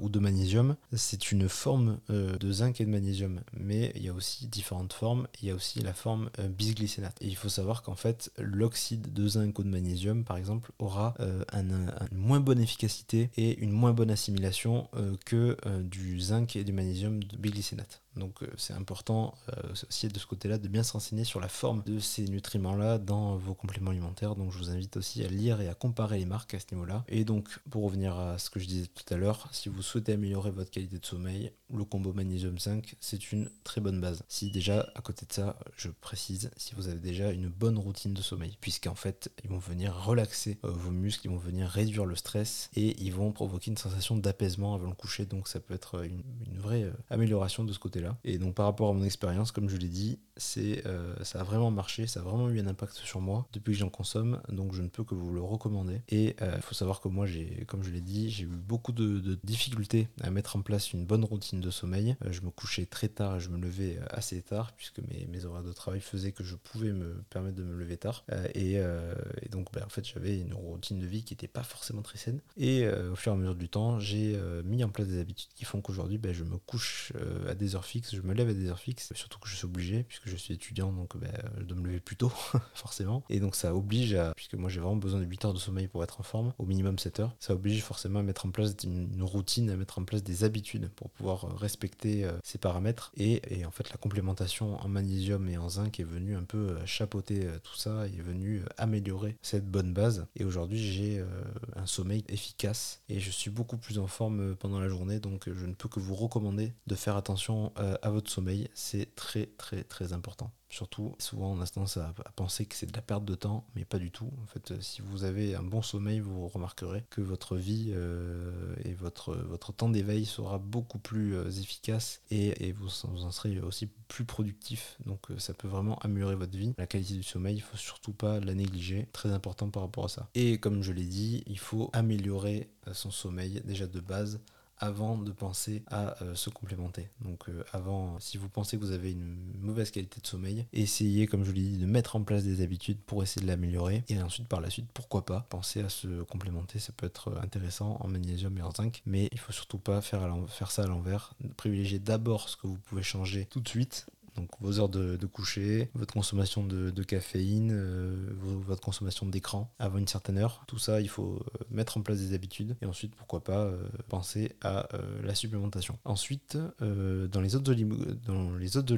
ou de magnésium. C'est une forme de zinc et de magnésium, mais il y a aussi différentes formes. Il y a aussi la forme bisglycénate. Et il faut savoir qu'en fait, l'oxyde de zinc ou de magnésium, par exemple, aura euh, une moins bonne efficacité et une moins bonne assimilation euh, que euh, du zinc et du magnésium de biglycénate. Donc c'est important aussi de ce côté-là de bien se renseigner sur la forme de ces nutriments-là dans vos compléments alimentaires. Donc je vous invite aussi à lire et à comparer les marques à ce niveau-là. Et donc pour revenir à ce que je disais tout à l'heure, si vous souhaitez améliorer votre qualité de sommeil, le combo magnésium 5 c'est une très bonne base. Si déjà à côté de ça, je précise, si vous avez déjà une bonne routine de sommeil, puisqu'en fait ils vont venir relaxer vos muscles, ils vont venir réduire le stress et ils vont provoquer une sensation d'apaisement avant le coucher. Donc ça peut être une, vraie euh, amélioration de ce côté-là. Et donc par rapport à mon expérience, comme je l'ai dit, euh, ça a vraiment marché, ça a vraiment eu un impact sur moi depuis que j'en consomme. Donc je ne peux que vous le recommander. Et il euh, faut savoir que moi, comme je l'ai dit, j'ai eu beaucoup de, difficultés à mettre en place une bonne routine de sommeil. je me couchais très tard et je me levais assez tard puisque mes, horaires de travail faisaient que je pouvais me permettre de me lever tard. et, donc ben, en fait j'avais une routine de vie qui n'était pas forcément très saine. Et euh, au fur et à mesure du temps, j'ai euh, mis en place des habitudes qui font qu'aujourd'hui, ben, je me couche euh, à des heures je me lève à des heures fixes, surtout que je suis obligé, puisque je suis étudiant, donc ben, je dois me lever plus tôt, forcément. Et donc ça oblige à, puisque moi j'ai vraiment besoin de 8 heures de sommeil pour être en forme, au minimum 7 heures, ça oblige forcément à mettre en place une, routine, à mettre en place des habitudes pour pouvoir respecter ces paramètres. Et, en fait, la complémentation en magnésium et en zinc est venue un peu chapeauter tout ça, est venue améliorer cette bonne base. Et aujourd'hui, j'ai euh, un sommeil efficace et je suis beaucoup plus en forme euh, pendant la journée. Donc, je ne peux que vous recommander de faire attention euh, à votre sommeil. C'est très, très, très important. Surtout, souvent on a tendance à, penser que c'est de la perte de temps, mais pas du tout. En fait, si vous avez un bon sommeil, vous remarquerez que votre vie et votre, votre temps d'éveil sera beaucoup plus efficace et, vous, vous, en serez aussi plus productif. Donc ça peut vraiment améliorer votre vie. La qualité du sommeil, il faut surtout pas la négliger. Très important par rapport à ça. Et comme je l'ai dit, il faut améliorer son sommeil déjà de base avant de penser à euh, se complémenter. Donc euh, avant, si vous pensez que vous avez une mauvaise qualité de sommeil, essayez, comme je l'ai dit, de mettre en place des habitudes pour essayer de l'améliorer. Et ensuite, par la suite, pourquoi pas penser à se complémenter. Ça peut être intéressant en magnésium et en zinc, mais il faut surtout pas faire, faire ça à l'envers. Privilégiez d'abord ce que vous pouvez changer tout de suite donc vos heures de, coucher, votre consommation de, caféine, euh, votre consommation d'écran avant une certaine heure. Tout ça, il faut euh, mettre en place des habitudes et ensuite, pourquoi pas, euh, penser à la supplémentation. Ensuite, dans, les autres dans les autres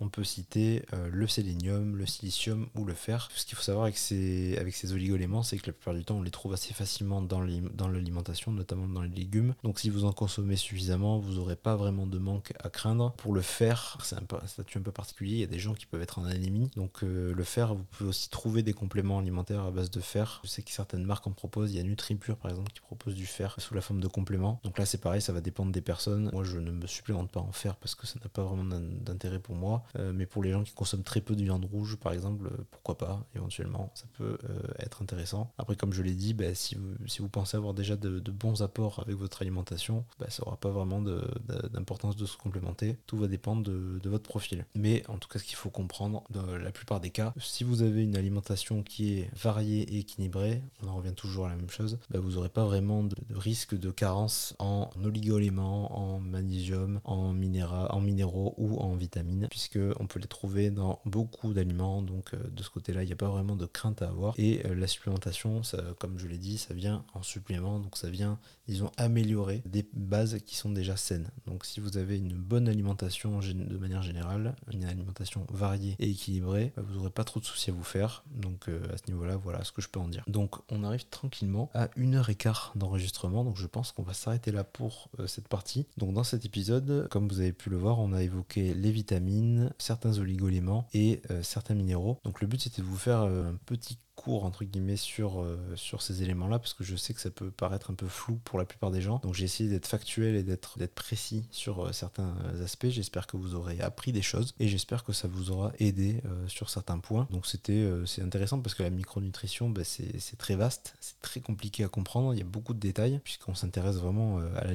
on peut citer le sélénium, le silicium ou le fer. Ce qu'il faut savoir avec ces, avec ces c'est que la plupart du temps, on les trouve assez facilement dans l'alimentation, notamment dans les légumes. Donc si vous en consommez suffisamment, vous n'aurez pas vraiment de manque à craindre. Pour le fer, c'est un peu statut un peu particulier. Il y a des gens qui peuvent être en anémie. Donc euh, le fer, vous pouvez aussi trouver des compléments alimentaires à base de fer. Je sais que certaines marques en proposent. Il y a NutriPure par exemple qui propose du fer sous la forme de complément. Donc là c'est pareil, ça va dépendre des personnes. Moi je ne me supplémente pas en fer parce que ça n'a pas vraiment d'intérêt pour moi. Euh, mais pour les gens qui consomment très peu de viande rouge par exemple, euh, pourquoi pas éventuellement. Ça peut être intéressant. Après comme je l'ai dit, bah, si, vous, si vous pensez avoir déjà de, bons apports avec votre alimentation, bah, ça n'aura pas vraiment d'importance de, de, se complémenter. Tout va dépendre de, de votre Mais en tout cas, ce qu'il faut comprendre, dans la plupart des cas, si vous avez une alimentation qui est variée et équilibrée, on en revient toujours à la même chose, bah, vous n'aurez pas vraiment de, risque de carence en oligo-éléments, en magnésium, en, en minéraux ou en vitamines, puisque on peut les trouver dans beaucoup d'aliments. Donc euh, de ce côté-là, il n'y a pas vraiment de crainte à avoir. Et euh, la supplémentation, comme je l'ai dit, ça vient en supplément, donc ça vient, disons, améliorer des bases qui sont déjà saines. Donc si vous avez une bonne alimentation de manière générale, une alimentation variée et équilibrée, bah, vous n'aurez pas trop de soucis à vous faire. Donc euh, à ce niveau-là, voilà ce que je peux en dire. Donc on arrive tranquillement à une heure et quart d'enregistrement, donc je pense qu'on va s'arrêter là pour euh, cette partie. Donc dans cet épisode, comme vous avez pu le voir, on a évoqué les vitamines, certains oligoéléments et euh, certains minéraux. Donc le but c'était de vous faire un petit court entre guillemets sur, euh, sur ces éléments-là parce que je sais que ça peut paraître un peu flou pour la plupart des gens. Donc j'ai essayé d'être factuel et d'être précis sur certains aspects. J'espère que vous aurez appris des choses et j'espère que ça vous aura aidé sur certains points. Donc c'était c'est intéressant parce que la micronutrition, bah, c'est très vaste, c'est très compliqué à comprendre. Il y a beaucoup de détails puisqu'on s'intéresse vraiment à, à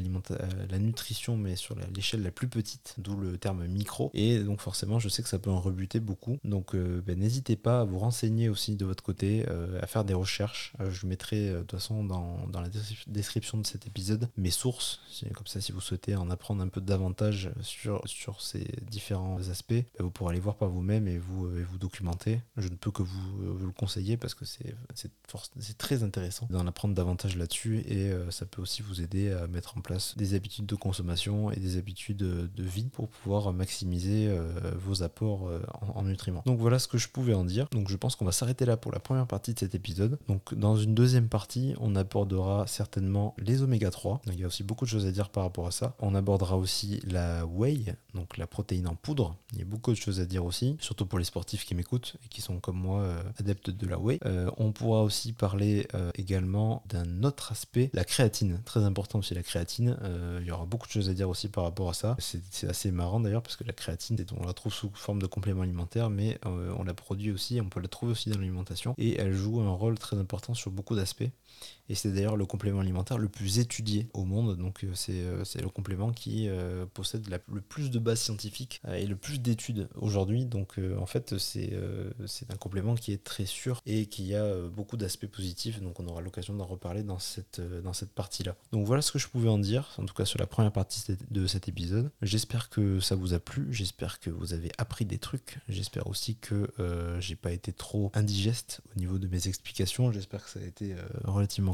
la nutrition mais sur l'échelle la plus petite, d'où le terme micro. Et donc forcément, je sais que ça peut en rebuter beaucoup. Donc euh, ben, n'hésitez pas à vous renseigner aussi de votre côté, euh, à faire des recherches. Euh, je mettrai de toute façon dans, la description de cet épisode mes sources. Comme ça, si vous souhaitez en apprendre un peu davantage sur, sur ces différents aspects, ben, vous pourrez aller voir par vous-même et vous, vous documenter. Je ne peux que vous, le conseiller parce que c'est très intéressant d'en apprendre davantage là-dessus et ça peut aussi vous aider à mettre en place des habitudes de consommation et des habitudes de vie pour pouvoir maximiser euh, vos apports euh, en, nutriments. Donc voilà ce que je pouvais en dire. Donc je pense qu'on va s'arrêter là pour la première partie de cet épisode. Donc dans une deuxième partie, on abordera certainement les oméga 3. il y a aussi beaucoup de choses à dire par rapport à ça. On abordera aussi la whey, donc la protéine en poudre. Il y a beaucoup de choses à dire aussi, surtout pour les sportifs qui m'écoutent et qui sont comme moi euh, adeptes de la whey. on pourra aussi parler également d'un autre aspect, la créatine. Très important aussi la créatine. il y aura beaucoup de choses à dire aussi par rapport à ça. C'est assez marrant d'ailleurs parce que la créatine, on la trouve sous forme de complément alimentaire, mais euh, on la produit aussi, on peut la trouver aussi dans l'alimentation, et elle joue un rôle très important sur beaucoup d'aspects. Et c'est d'ailleurs le complément alimentaire le plus étudié au monde. Donc euh, euh, c'est le complément qui euh, possède le plus de bases scientifiques et le plus d'études aujourd'hui. Donc en fait c'est un complément qui est très sûr et qui a beaucoup d'aspects positifs. Donc on aura l'occasion d'en reparler dans cette, dans cette partie-là. Donc voilà ce que je pouvais en dire, en tout cas sur la première partie de cet épisode. J'espère que ça vous a plu, j'espère que vous avez appris des trucs, j'espère aussi que j'ai pas été trop indigeste au niveau de mes explications, j'espère que ça a été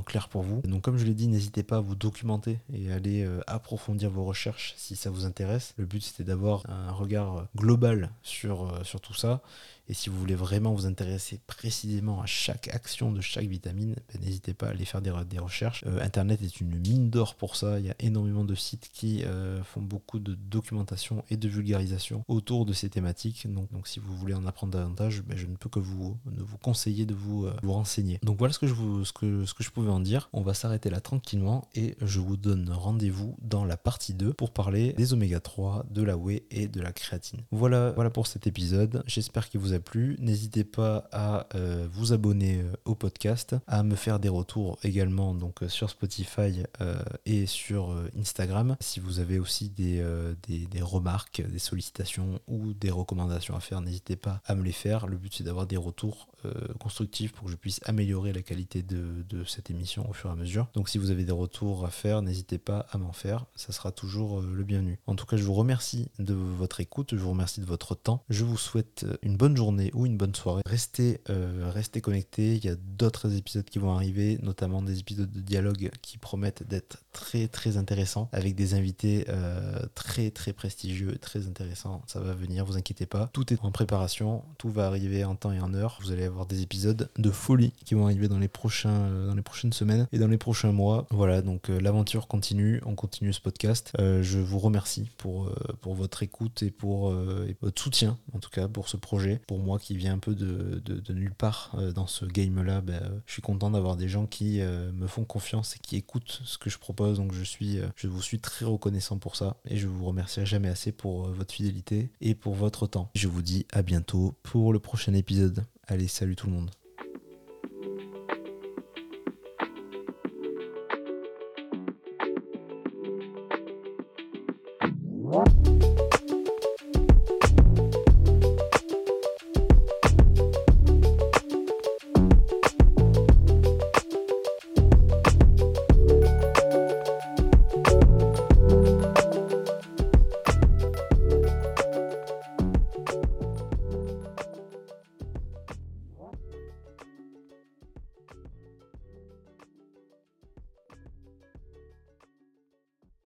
clair pour vous. Donc comme je l'ai dit, n'hésitez pas à vous documenter et aller euh, approfondir vos recherches si ça vous intéresse. Le but c'était d'avoir un regard global sur, euh, sur tout ça et si vous voulez vraiment vous intéresser précisément à chaque action de chaque vitamine, ben, n'hésitez pas à aller faire des, recherches. Euh, Internet est une mine d'or pour ça. Il y a énormément de sites qui euh, font beaucoup de documentation et de vulgarisation autour de ces thématiques. Donc, donc si vous voulez en apprendre davantage, ben, je ne peux que vous, vous conseiller de vous, euh, vous renseigner. Donc voilà ce que, je vous, ce, que, ce que je pouvais en dire. On va s'arrêter là tranquillement et je vous donne rendez-vous dans la partie 2 pour parler des oméga 3, de la whey et de la créatine. Voilà, voilà pour cet épisode. J'espère qu'il vous a plu. N'hésitez pas à euh, vous abonner euh, au podcast, à me faire des retours également donc euh, sur Spotify et sur Instagram. Si vous avez aussi des, des, remarques, des sollicitations ou des recommandations à faire, n'hésitez pas à me les faire. Le but c'est d'avoir des retours constructifs pour que je puisse améliorer la qualité de, de, cette émission au fur et à mesure. Donc si vous avez des retours à faire, n'hésitez pas à m'en faire. Ça sera toujours le bienvenu. En tout cas, je vous remercie de votre écoute, je vous remercie de votre temps. Je vous souhaite une bonne journée ou une bonne soirée. Restez, euh, restez connectés, il y a d'autres épisodes qui vont arriver, notamment des épisodes de dialogue qui promettent d'être très très intéressants, avec des invités euh, très très prestigieux, très intéressants. Ça va venir, vous inquiétez pas. Tout est en préparation, tout va arriver en temps et en heure. Vous allez avoir des épisodes de folie qui vont arriver dans les, prochains, euh, dans les prochaines semaines et dans les prochains mois. Voilà, donc l'aventure continue, on continue ce podcast. je vous remercie pour, pour votre écoute et pour votre soutien, en tout cas pour ce projet, pour moi qui vient un peu de, nulle part euh, dans ce game-là, ben, euh, je suis content d'avoir des gens qui euh, me font confiance et qui écoutent ce que je propose. Donc je, suis, je vous suis très reconnaissant pour ça et je vous remercierai jamais assez pour votre fidélité et pour votre temps. Je vous dis à bientôt pour le prochain épisode. Allez, salut tout le monde.